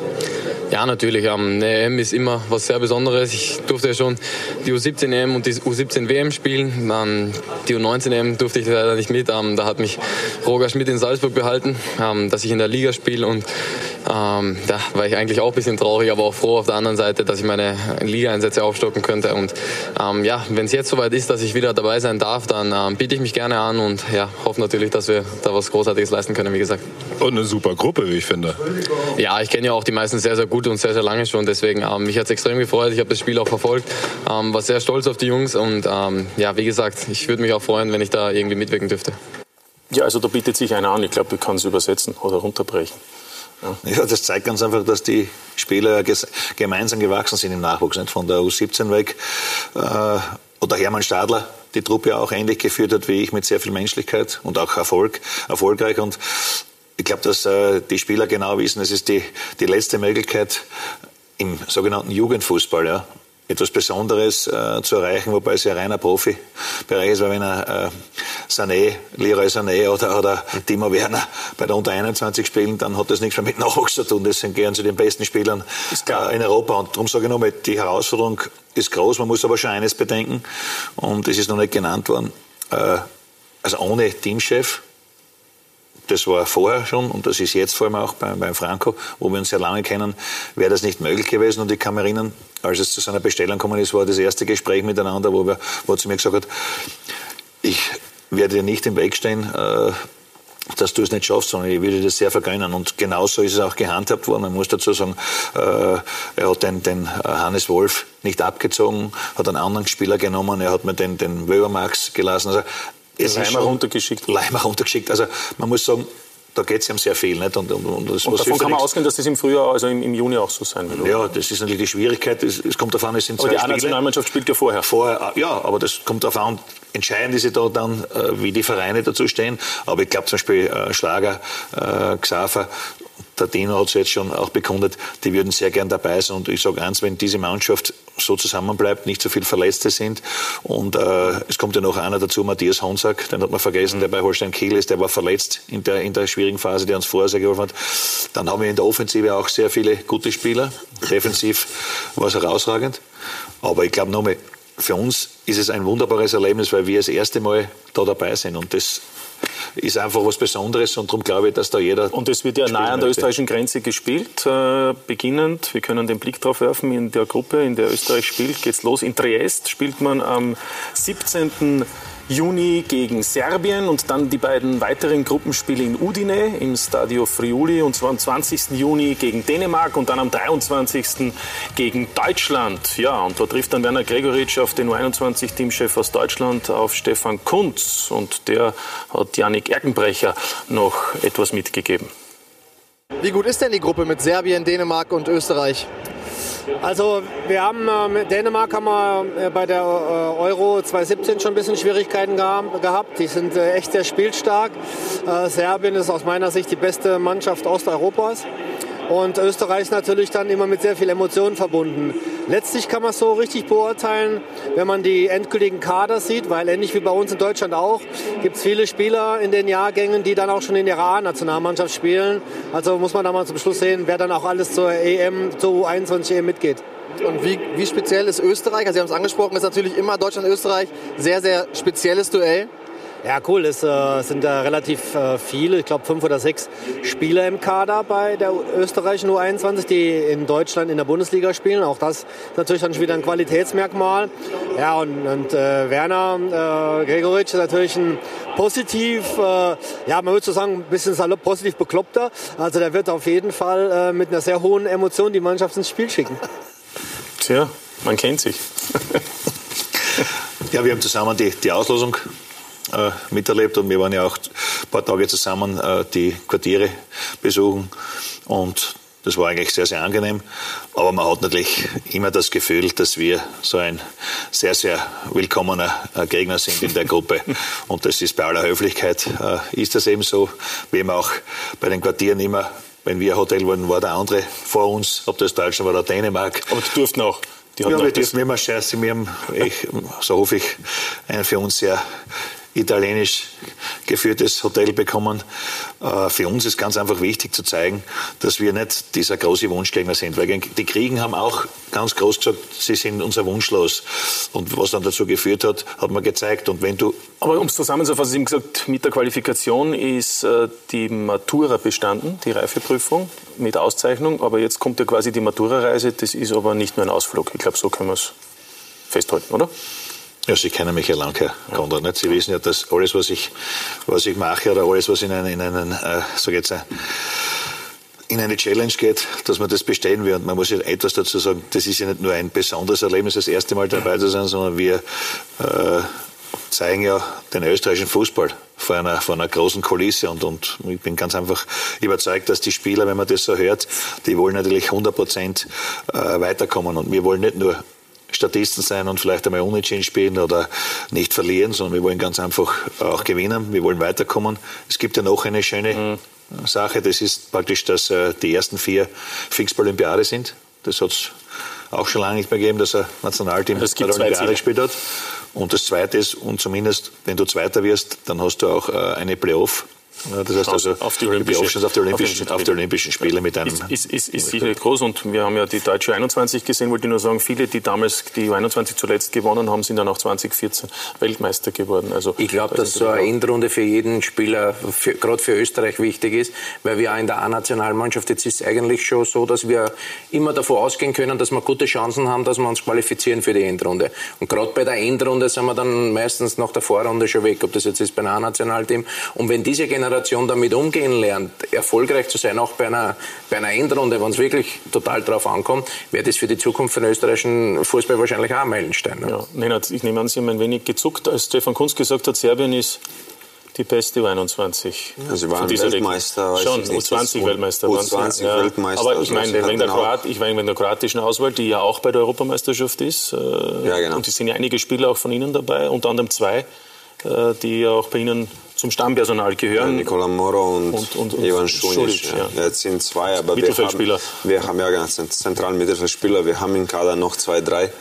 Ja, natürlich. Eine EM ist immer was sehr Besonderes. Ich durfte ja schon die U17 EM und die U17 WM spielen. Die U19 EM durfte ich leider nicht mit. Da hat mich Roger Schmidt in Salzburg behalten, dass ich in der Liga spiele. Und ähm, da war ich eigentlich auch ein bisschen traurig, aber auch froh auf der anderen Seite, dass ich meine Liga-Einsätze aufstocken könnte. Und ähm, ja, wenn es jetzt soweit ist, dass ich wieder dabei sein darf, dann ähm, biete ich mich gerne an und ja, hoffe natürlich, dass wir da was Großartiges leisten können, wie gesagt. Und eine super Gruppe, wie ich finde. Ja, ich kenne ja auch die meisten sehr, sehr gut und sehr, sehr lange schon. Deswegen, ähm, mich hat es extrem gefreut. Ich habe das Spiel auch verfolgt, ähm, war sehr stolz auf die Jungs und ähm, ja, wie gesagt, ich würde mich auch freuen, wenn ich da irgendwie mitwirken dürfte. Ja, also da bietet sich einer an. Ich glaube, du kannst übersetzen oder runterbrechen. Ja, das zeigt ganz einfach, dass die Spieler gemeinsam gewachsen sind im Nachwuchs, nicht von der U17 weg. Äh, oder Hermann Stadler, die Truppe auch ähnlich geführt hat wie ich, mit sehr viel Menschlichkeit und auch Erfolg, erfolgreich. Und ich glaube, dass äh, die Spieler genau wissen, es ist die, die letzte Möglichkeit im sogenannten Jugendfußball, ja, etwas Besonderes äh, zu erreichen, wobei es ja reiner Profibereich ist, weil wenn er äh, Sané, Leroy Sané oder, oder Timo Werner bei der Unter 21 spielen, dann hat das nichts mehr mit Nachwuchs zu tun. Deswegen gehören zu den besten Spielern äh, in Europa. Und darum sage ich nochmal, die Herausforderung ist groß. Man muss aber schon eines bedenken, und es ist noch nicht genannt worden, äh, also ohne Teamchef, das war vorher schon und das ist jetzt vor allem auch beim, beim Franco, wo wir uns sehr lange kennen, wäre das nicht möglich gewesen. Und ich kann mich erinnern, als es zu seiner Bestellung gekommen ist, war das erste Gespräch miteinander, wo, wir, wo er zu mir gesagt hat, ich werde dir nicht im Weg stehen, äh, dass du es nicht schaffst, sondern ich würde dir das sehr vergönnen. Und genauso ist es auch gehandhabt worden. Man muss dazu sagen, äh, er hat den, den Hannes Wolf nicht abgezogen, hat einen anderen Spieler genommen, er hat mir den, den Wöbermax gelassen. Also es Leimer runtergeschickt. Leimer runtergeschickt. Also man muss sagen, da geht es ja um sehr viel. Nicht? Und, und, und, das, und davon kann man ausgehen, dass das im Frühjahr, also im, im Juni auch so sein wird. Ja, das ist natürlich die Schwierigkeit. Es, es kommt darauf an, es sind aber zwei die Nationalmannschaft spielt ja vorher. Vorher, ja, aber das kommt darauf an. Entscheidend ist ja da dann, äh, wie die Vereine dazu stehen. Aber ich glaube zum Beispiel äh, Schlager, äh, Xaver der Dino hat es jetzt schon auch bekundet, die würden sehr gern dabei sein. Und ich sage eins, wenn diese Mannschaft so zusammenbleibt, nicht so viele Verletzte sind und äh, es kommt ja noch einer dazu, Matthias Honsack, den hat man vergessen, der bei Holstein Kiel ist, der war verletzt in der, in der schwierigen Phase, der uns vorher sehr geholfen hat. Dann haben wir in der Offensive auch sehr viele gute Spieler. Defensiv war es herausragend. Aber ich glaube nochmal, für uns ist es ein wunderbares Erlebnis, weil wir das erste Mal da dabei sind. Und das ist einfach was Besonderes und darum glaube ich, dass da jeder. Und es wird ja nahe an der österreichischen Grenze gespielt, äh, beginnend. Wir können den Blick drauf werfen in der Gruppe, in der Österreich spielt. Geht's los. In Triest spielt man am 17. Juni gegen Serbien und dann die beiden weiteren Gruppenspiele in Udine im Stadio Friuli und zwar am 20. Juni gegen Dänemark und dann am 23. gegen Deutschland. Ja, und da trifft dann Werner Gregoritsch auf den U21-Teamchef aus Deutschland, auf Stefan Kunz und der hat Janik Erkenbrecher noch etwas mitgegeben. Wie gut ist denn die Gruppe mit Serbien, Dänemark und Österreich? Also wir haben äh, mit Dänemark haben wir äh, bei der äh, Euro 2017 schon ein bisschen Schwierigkeiten gehabt. Die sind äh, echt sehr spielstark. Äh, Serbien ist aus meiner Sicht die beste Mannschaft Osteuropas. Und Österreich ist natürlich dann immer mit sehr viel Emotionen verbunden. Letztlich kann man es so richtig beurteilen, wenn man die endgültigen Kader sieht, weil ähnlich wie bei uns in Deutschland auch, gibt es viele Spieler in den Jahrgängen, die dann auch schon in ihrer A-Nationalmannschaft spielen. Also muss man da mal zum Schluss sehen, wer dann auch alles zur EM, zur U21 EM mitgeht. Und wie, wie speziell ist Österreich? Also Sie haben es angesprochen, ist natürlich immer Deutschland-Österreich sehr, sehr spezielles Duell. Ja, cool. Es äh, sind da relativ äh, viele, ich glaube fünf oder sechs Spieler im Kader bei der österreichischen U21, die in Deutschland in der Bundesliga spielen. Auch das ist natürlich dann schon wieder ein Qualitätsmerkmal. Ja, und, und äh, Werner äh, Gregoritsch ist natürlich ein positiv, äh, ja, man würde so sagen, ein bisschen salopp positiv bekloppter. Also der wird auf jeden Fall äh, mit einer sehr hohen Emotion die Mannschaft ins Spiel schicken. Tja, man kennt sich. ja, wir haben zusammen die, die Auslosung äh, miterlebt und wir waren ja auch ein paar Tage zusammen äh, die Quartiere besuchen und das war eigentlich sehr, sehr angenehm. Aber man hat natürlich immer das Gefühl, dass wir so ein sehr, sehr willkommener äh, Gegner sind in der Gruppe. *laughs* Und das ist bei aller Höflichkeit, äh, ist das eben so, wie eben auch bei den Quartieren immer wenn wir ein Hotel waren, war der andere vor uns, ob das Deutschland war oder Dänemark. Aber die durften auch. Die ja, wir dürfen immer scheiße. Wir haben, ich, so hoffe ich, einen für uns sehr italienisch geführtes Hotel bekommen. Äh, für uns ist ganz einfach wichtig zu zeigen, dass wir nicht dieser große Wunschgegner sind. Weil die Kriegen haben auch ganz groß gesagt, sie sind unser Wunschlos. Und was dann dazu geführt hat, hat man gezeigt. Und wenn du Aber um es zusammenzufassen, Sie haben gesagt, mit der Qualifikation ist äh, die Matura bestanden, die Reifeprüfung mit Auszeichnung. Aber jetzt kommt ja quasi die Matura-Reise. Das ist aber nicht nur ein Ausflug. Ich glaube, so können wir es festhalten, oder? Ja, Sie kennen mich ja lange, Herr Konrad. Nicht? Sie wissen ja, dass alles, was ich, was ich mache oder alles, was in einen, in einen äh, sag jetzt, in eine Challenge geht, dass man das bestehen will. Und man muss ja etwas dazu sagen, das ist ja nicht nur ein besonderes Erlebnis, das erste Mal dabei zu sein, sondern wir äh, zeigen ja den österreichischen Fußball vor einer, vor einer großen Kulisse und, und ich bin ganz einfach überzeugt, dass die Spieler, wenn man das so hört, die wollen natürlich 100 Prozent äh, weiterkommen und wir wollen nicht nur Statisten sein und vielleicht einmal unentschieden spielen oder nicht verlieren, sondern wir wollen ganz einfach auch gewinnen. Wir wollen weiterkommen. Es gibt ja noch eine schöne mhm. Sache, das ist praktisch, dass äh, die ersten vier fix bei Olympiade sind. Das hat es auch schon lange nicht mehr gegeben, dass ein Nationalteam bei der Olympiade gespielt hat. Und das Zweite ist, und zumindest wenn du Zweiter wirst, dann hast du auch äh, eine Playoff ja, das heißt also auf die Olympischen, auf die Olympischen, auf die Olympischen Spiele mit einem. Ist, ist, ist, sicherlich groß und wir haben ja die deutsche 21 gesehen, wollte ich nur sagen, viele, die damals die 21 zuletzt gewonnen haben, sind dann auch 2014 Weltmeister geworden. Also, ich glaube, dass so eine Endrunde für jeden Spieler, gerade für Österreich wichtig ist, weil wir auch in der A-Nationalmannschaft, jetzt ist es eigentlich schon so, dass wir immer davon ausgehen können, dass wir gute Chancen haben, dass wir uns qualifizieren für die Endrunde. Und gerade bei der Endrunde sind wir dann meistens nach der Vorrunde schon weg, ob das jetzt ist bei einem A-Nationalteam. Und wenn diese Generation Generation damit umgehen lernt, erfolgreich zu sein, auch bei einer, bei einer Endrunde, wenn es wirklich total drauf ankommt, wäre das für die Zukunft von österreichischen Fußball wahrscheinlich auch ein Meilenstein. Ne? Ja, Nenad, ich nehme an, Sie haben ein wenig gezuckt, als Stefan Kunz gesagt hat, Serbien ist die beste U21. Ja, sie waren Weltmeister. Schon, U20-Weltmeister waren sie. Ja. Weltmeister. Aber ich meine, wegen der, Kroat, ich meine, wegen der kroatischen Auswahl, die ja auch bei der Europameisterschaft ist. Äh, ja, genau. Und es sind ja einige Spieler auch von Ihnen dabei, unter anderem zwei, äh, die ja auch bei Ihnen zum Stammpersonal gehören. Ja, Nicola Moro und, und, und, und Ivan Šunic. Ja. Jetzt sind zwei, aber wir haben, wir haben ja ganz zentralen Mittelfeldspieler. Wir haben im Kader noch zwei, drei,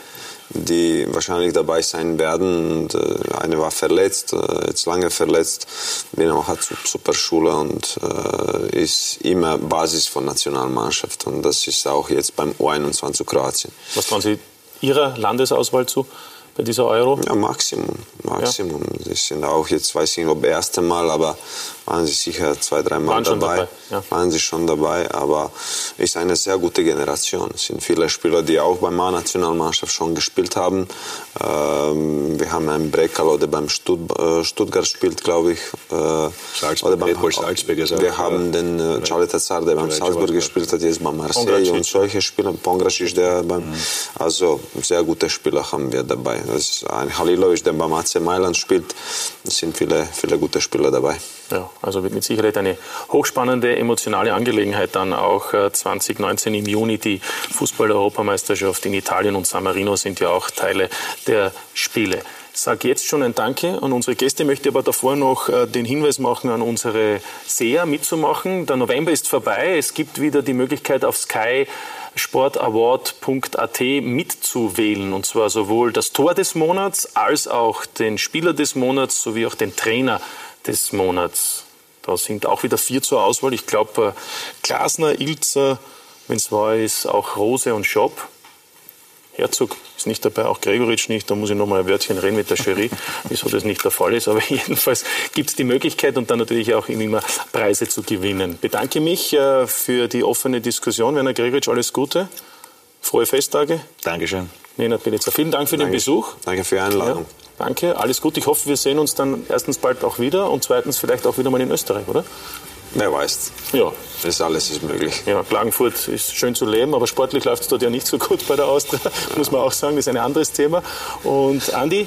die wahrscheinlich dabei sein werden. Und, äh, eine war verletzt, äh, jetzt lange verletzt. Binamo hat super Schule und äh, ist immer Basis von Nationalmannschaft. Und das ist auch jetzt beim U21 zu Kroatien. Was trauen Sie Ihrer Landesauswahl zu? Bei dieser Euro? Ja, Maximum. Maximum. Ja. Das sind auch jetzt, weiß ich nicht, ob erste Mal, aber waren sie sicher zwei, drei Mal waren dabei. dabei ja. Waren sie schon dabei, aber ist eine sehr gute Generation. Es sind viele Spieler, die auch beim A-Nationalmannschaft schon gespielt haben. Ähm, wir haben einen Brekalo, der beim Stutt äh, Stuttgart spielt, glaube ich. Äh, Salzburg, oder beim Salzburg ist Wir haben den äh, Charlie Tazar, der beim Salzburg gespielt hat, jetzt beim Marseille und solche Spieler. Pongracic, der beim, mhm. also sehr gute Spieler haben wir dabei. Das ist ein Halilovic, der beim AC Mailand spielt. Es sind viele, viele gute Spieler dabei. Ja, also wird mit Sicherheit eine hochspannende, emotionale Angelegenheit dann auch 2019 äh, im Juni. Die Fußball-Europameisterschaft in Italien und San Marino sind ja auch Teile der Spiele. sage jetzt schon ein Danke an unsere Gäste, möchte aber davor noch äh, den Hinweis machen an unsere Seher mitzumachen. Der November ist vorbei. Es gibt wieder die Möglichkeit auf Sky sportaward.at mitzuwählen. Und zwar sowohl das Tor des Monats als auch den Spieler des Monats sowie auch den Trainer des Monats. Da sind auch wieder vier zur Auswahl. Ich glaube, äh, Glasner, Ilzer, wenn es wahr ist, auch Rose und Schopp. Herzog ist nicht dabei, auch Gregoritsch nicht. Da muss ich nochmal ein Wörtchen reden mit der Jury, *laughs* wieso das nicht der Fall ist. Aber *laughs* jedenfalls gibt es die Möglichkeit und dann natürlich auch immer Preise zu gewinnen. Bedanke mich äh, für die offene Diskussion. Werner Gregoritsch, alles Gute. Frohe Festtage. Dankeschön. Nena Belitzer, vielen Dank für Danke. den Besuch. Danke für die Einladung. Ja, danke, alles gut. Ich hoffe, wir sehen uns dann erstens bald auch wieder und zweitens vielleicht auch wieder mal in Österreich, oder? Wer weiß. Ja. Das alles ist möglich. Ja, Klagenfurt ist schön zu leben, aber sportlich läuft es dort ja nicht so gut bei der Austria, muss man auch sagen. Das ist ein anderes Thema. Und Andi,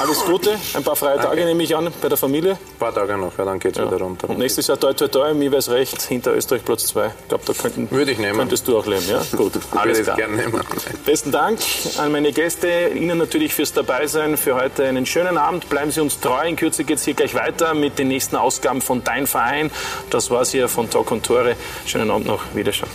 alles Gute. Ein paar freie Tage nehme ich an bei der Familie. Ein paar Tage noch, ja, dann geht's wieder runter. Und nächstes Jahr toi toi toi, mir wäre es recht, hinter Österreich Platz 2. Ich glaube, da könnten, Würde ich nehmen. könntest du auch leben. Ja? Gut, *laughs* alles klar. gerne nehmen. Besten Dank an meine Gäste, Ihnen natürlich fürs Dabeisein, für heute einen schönen Abend. Bleiben Sie uns treu. In Kürze geht es hier gleich weiter mit den nächsten Ausgaben von Dein Verein. Das war's hier von Talk und Tore. Schönen Abend noch. Wiederschauen.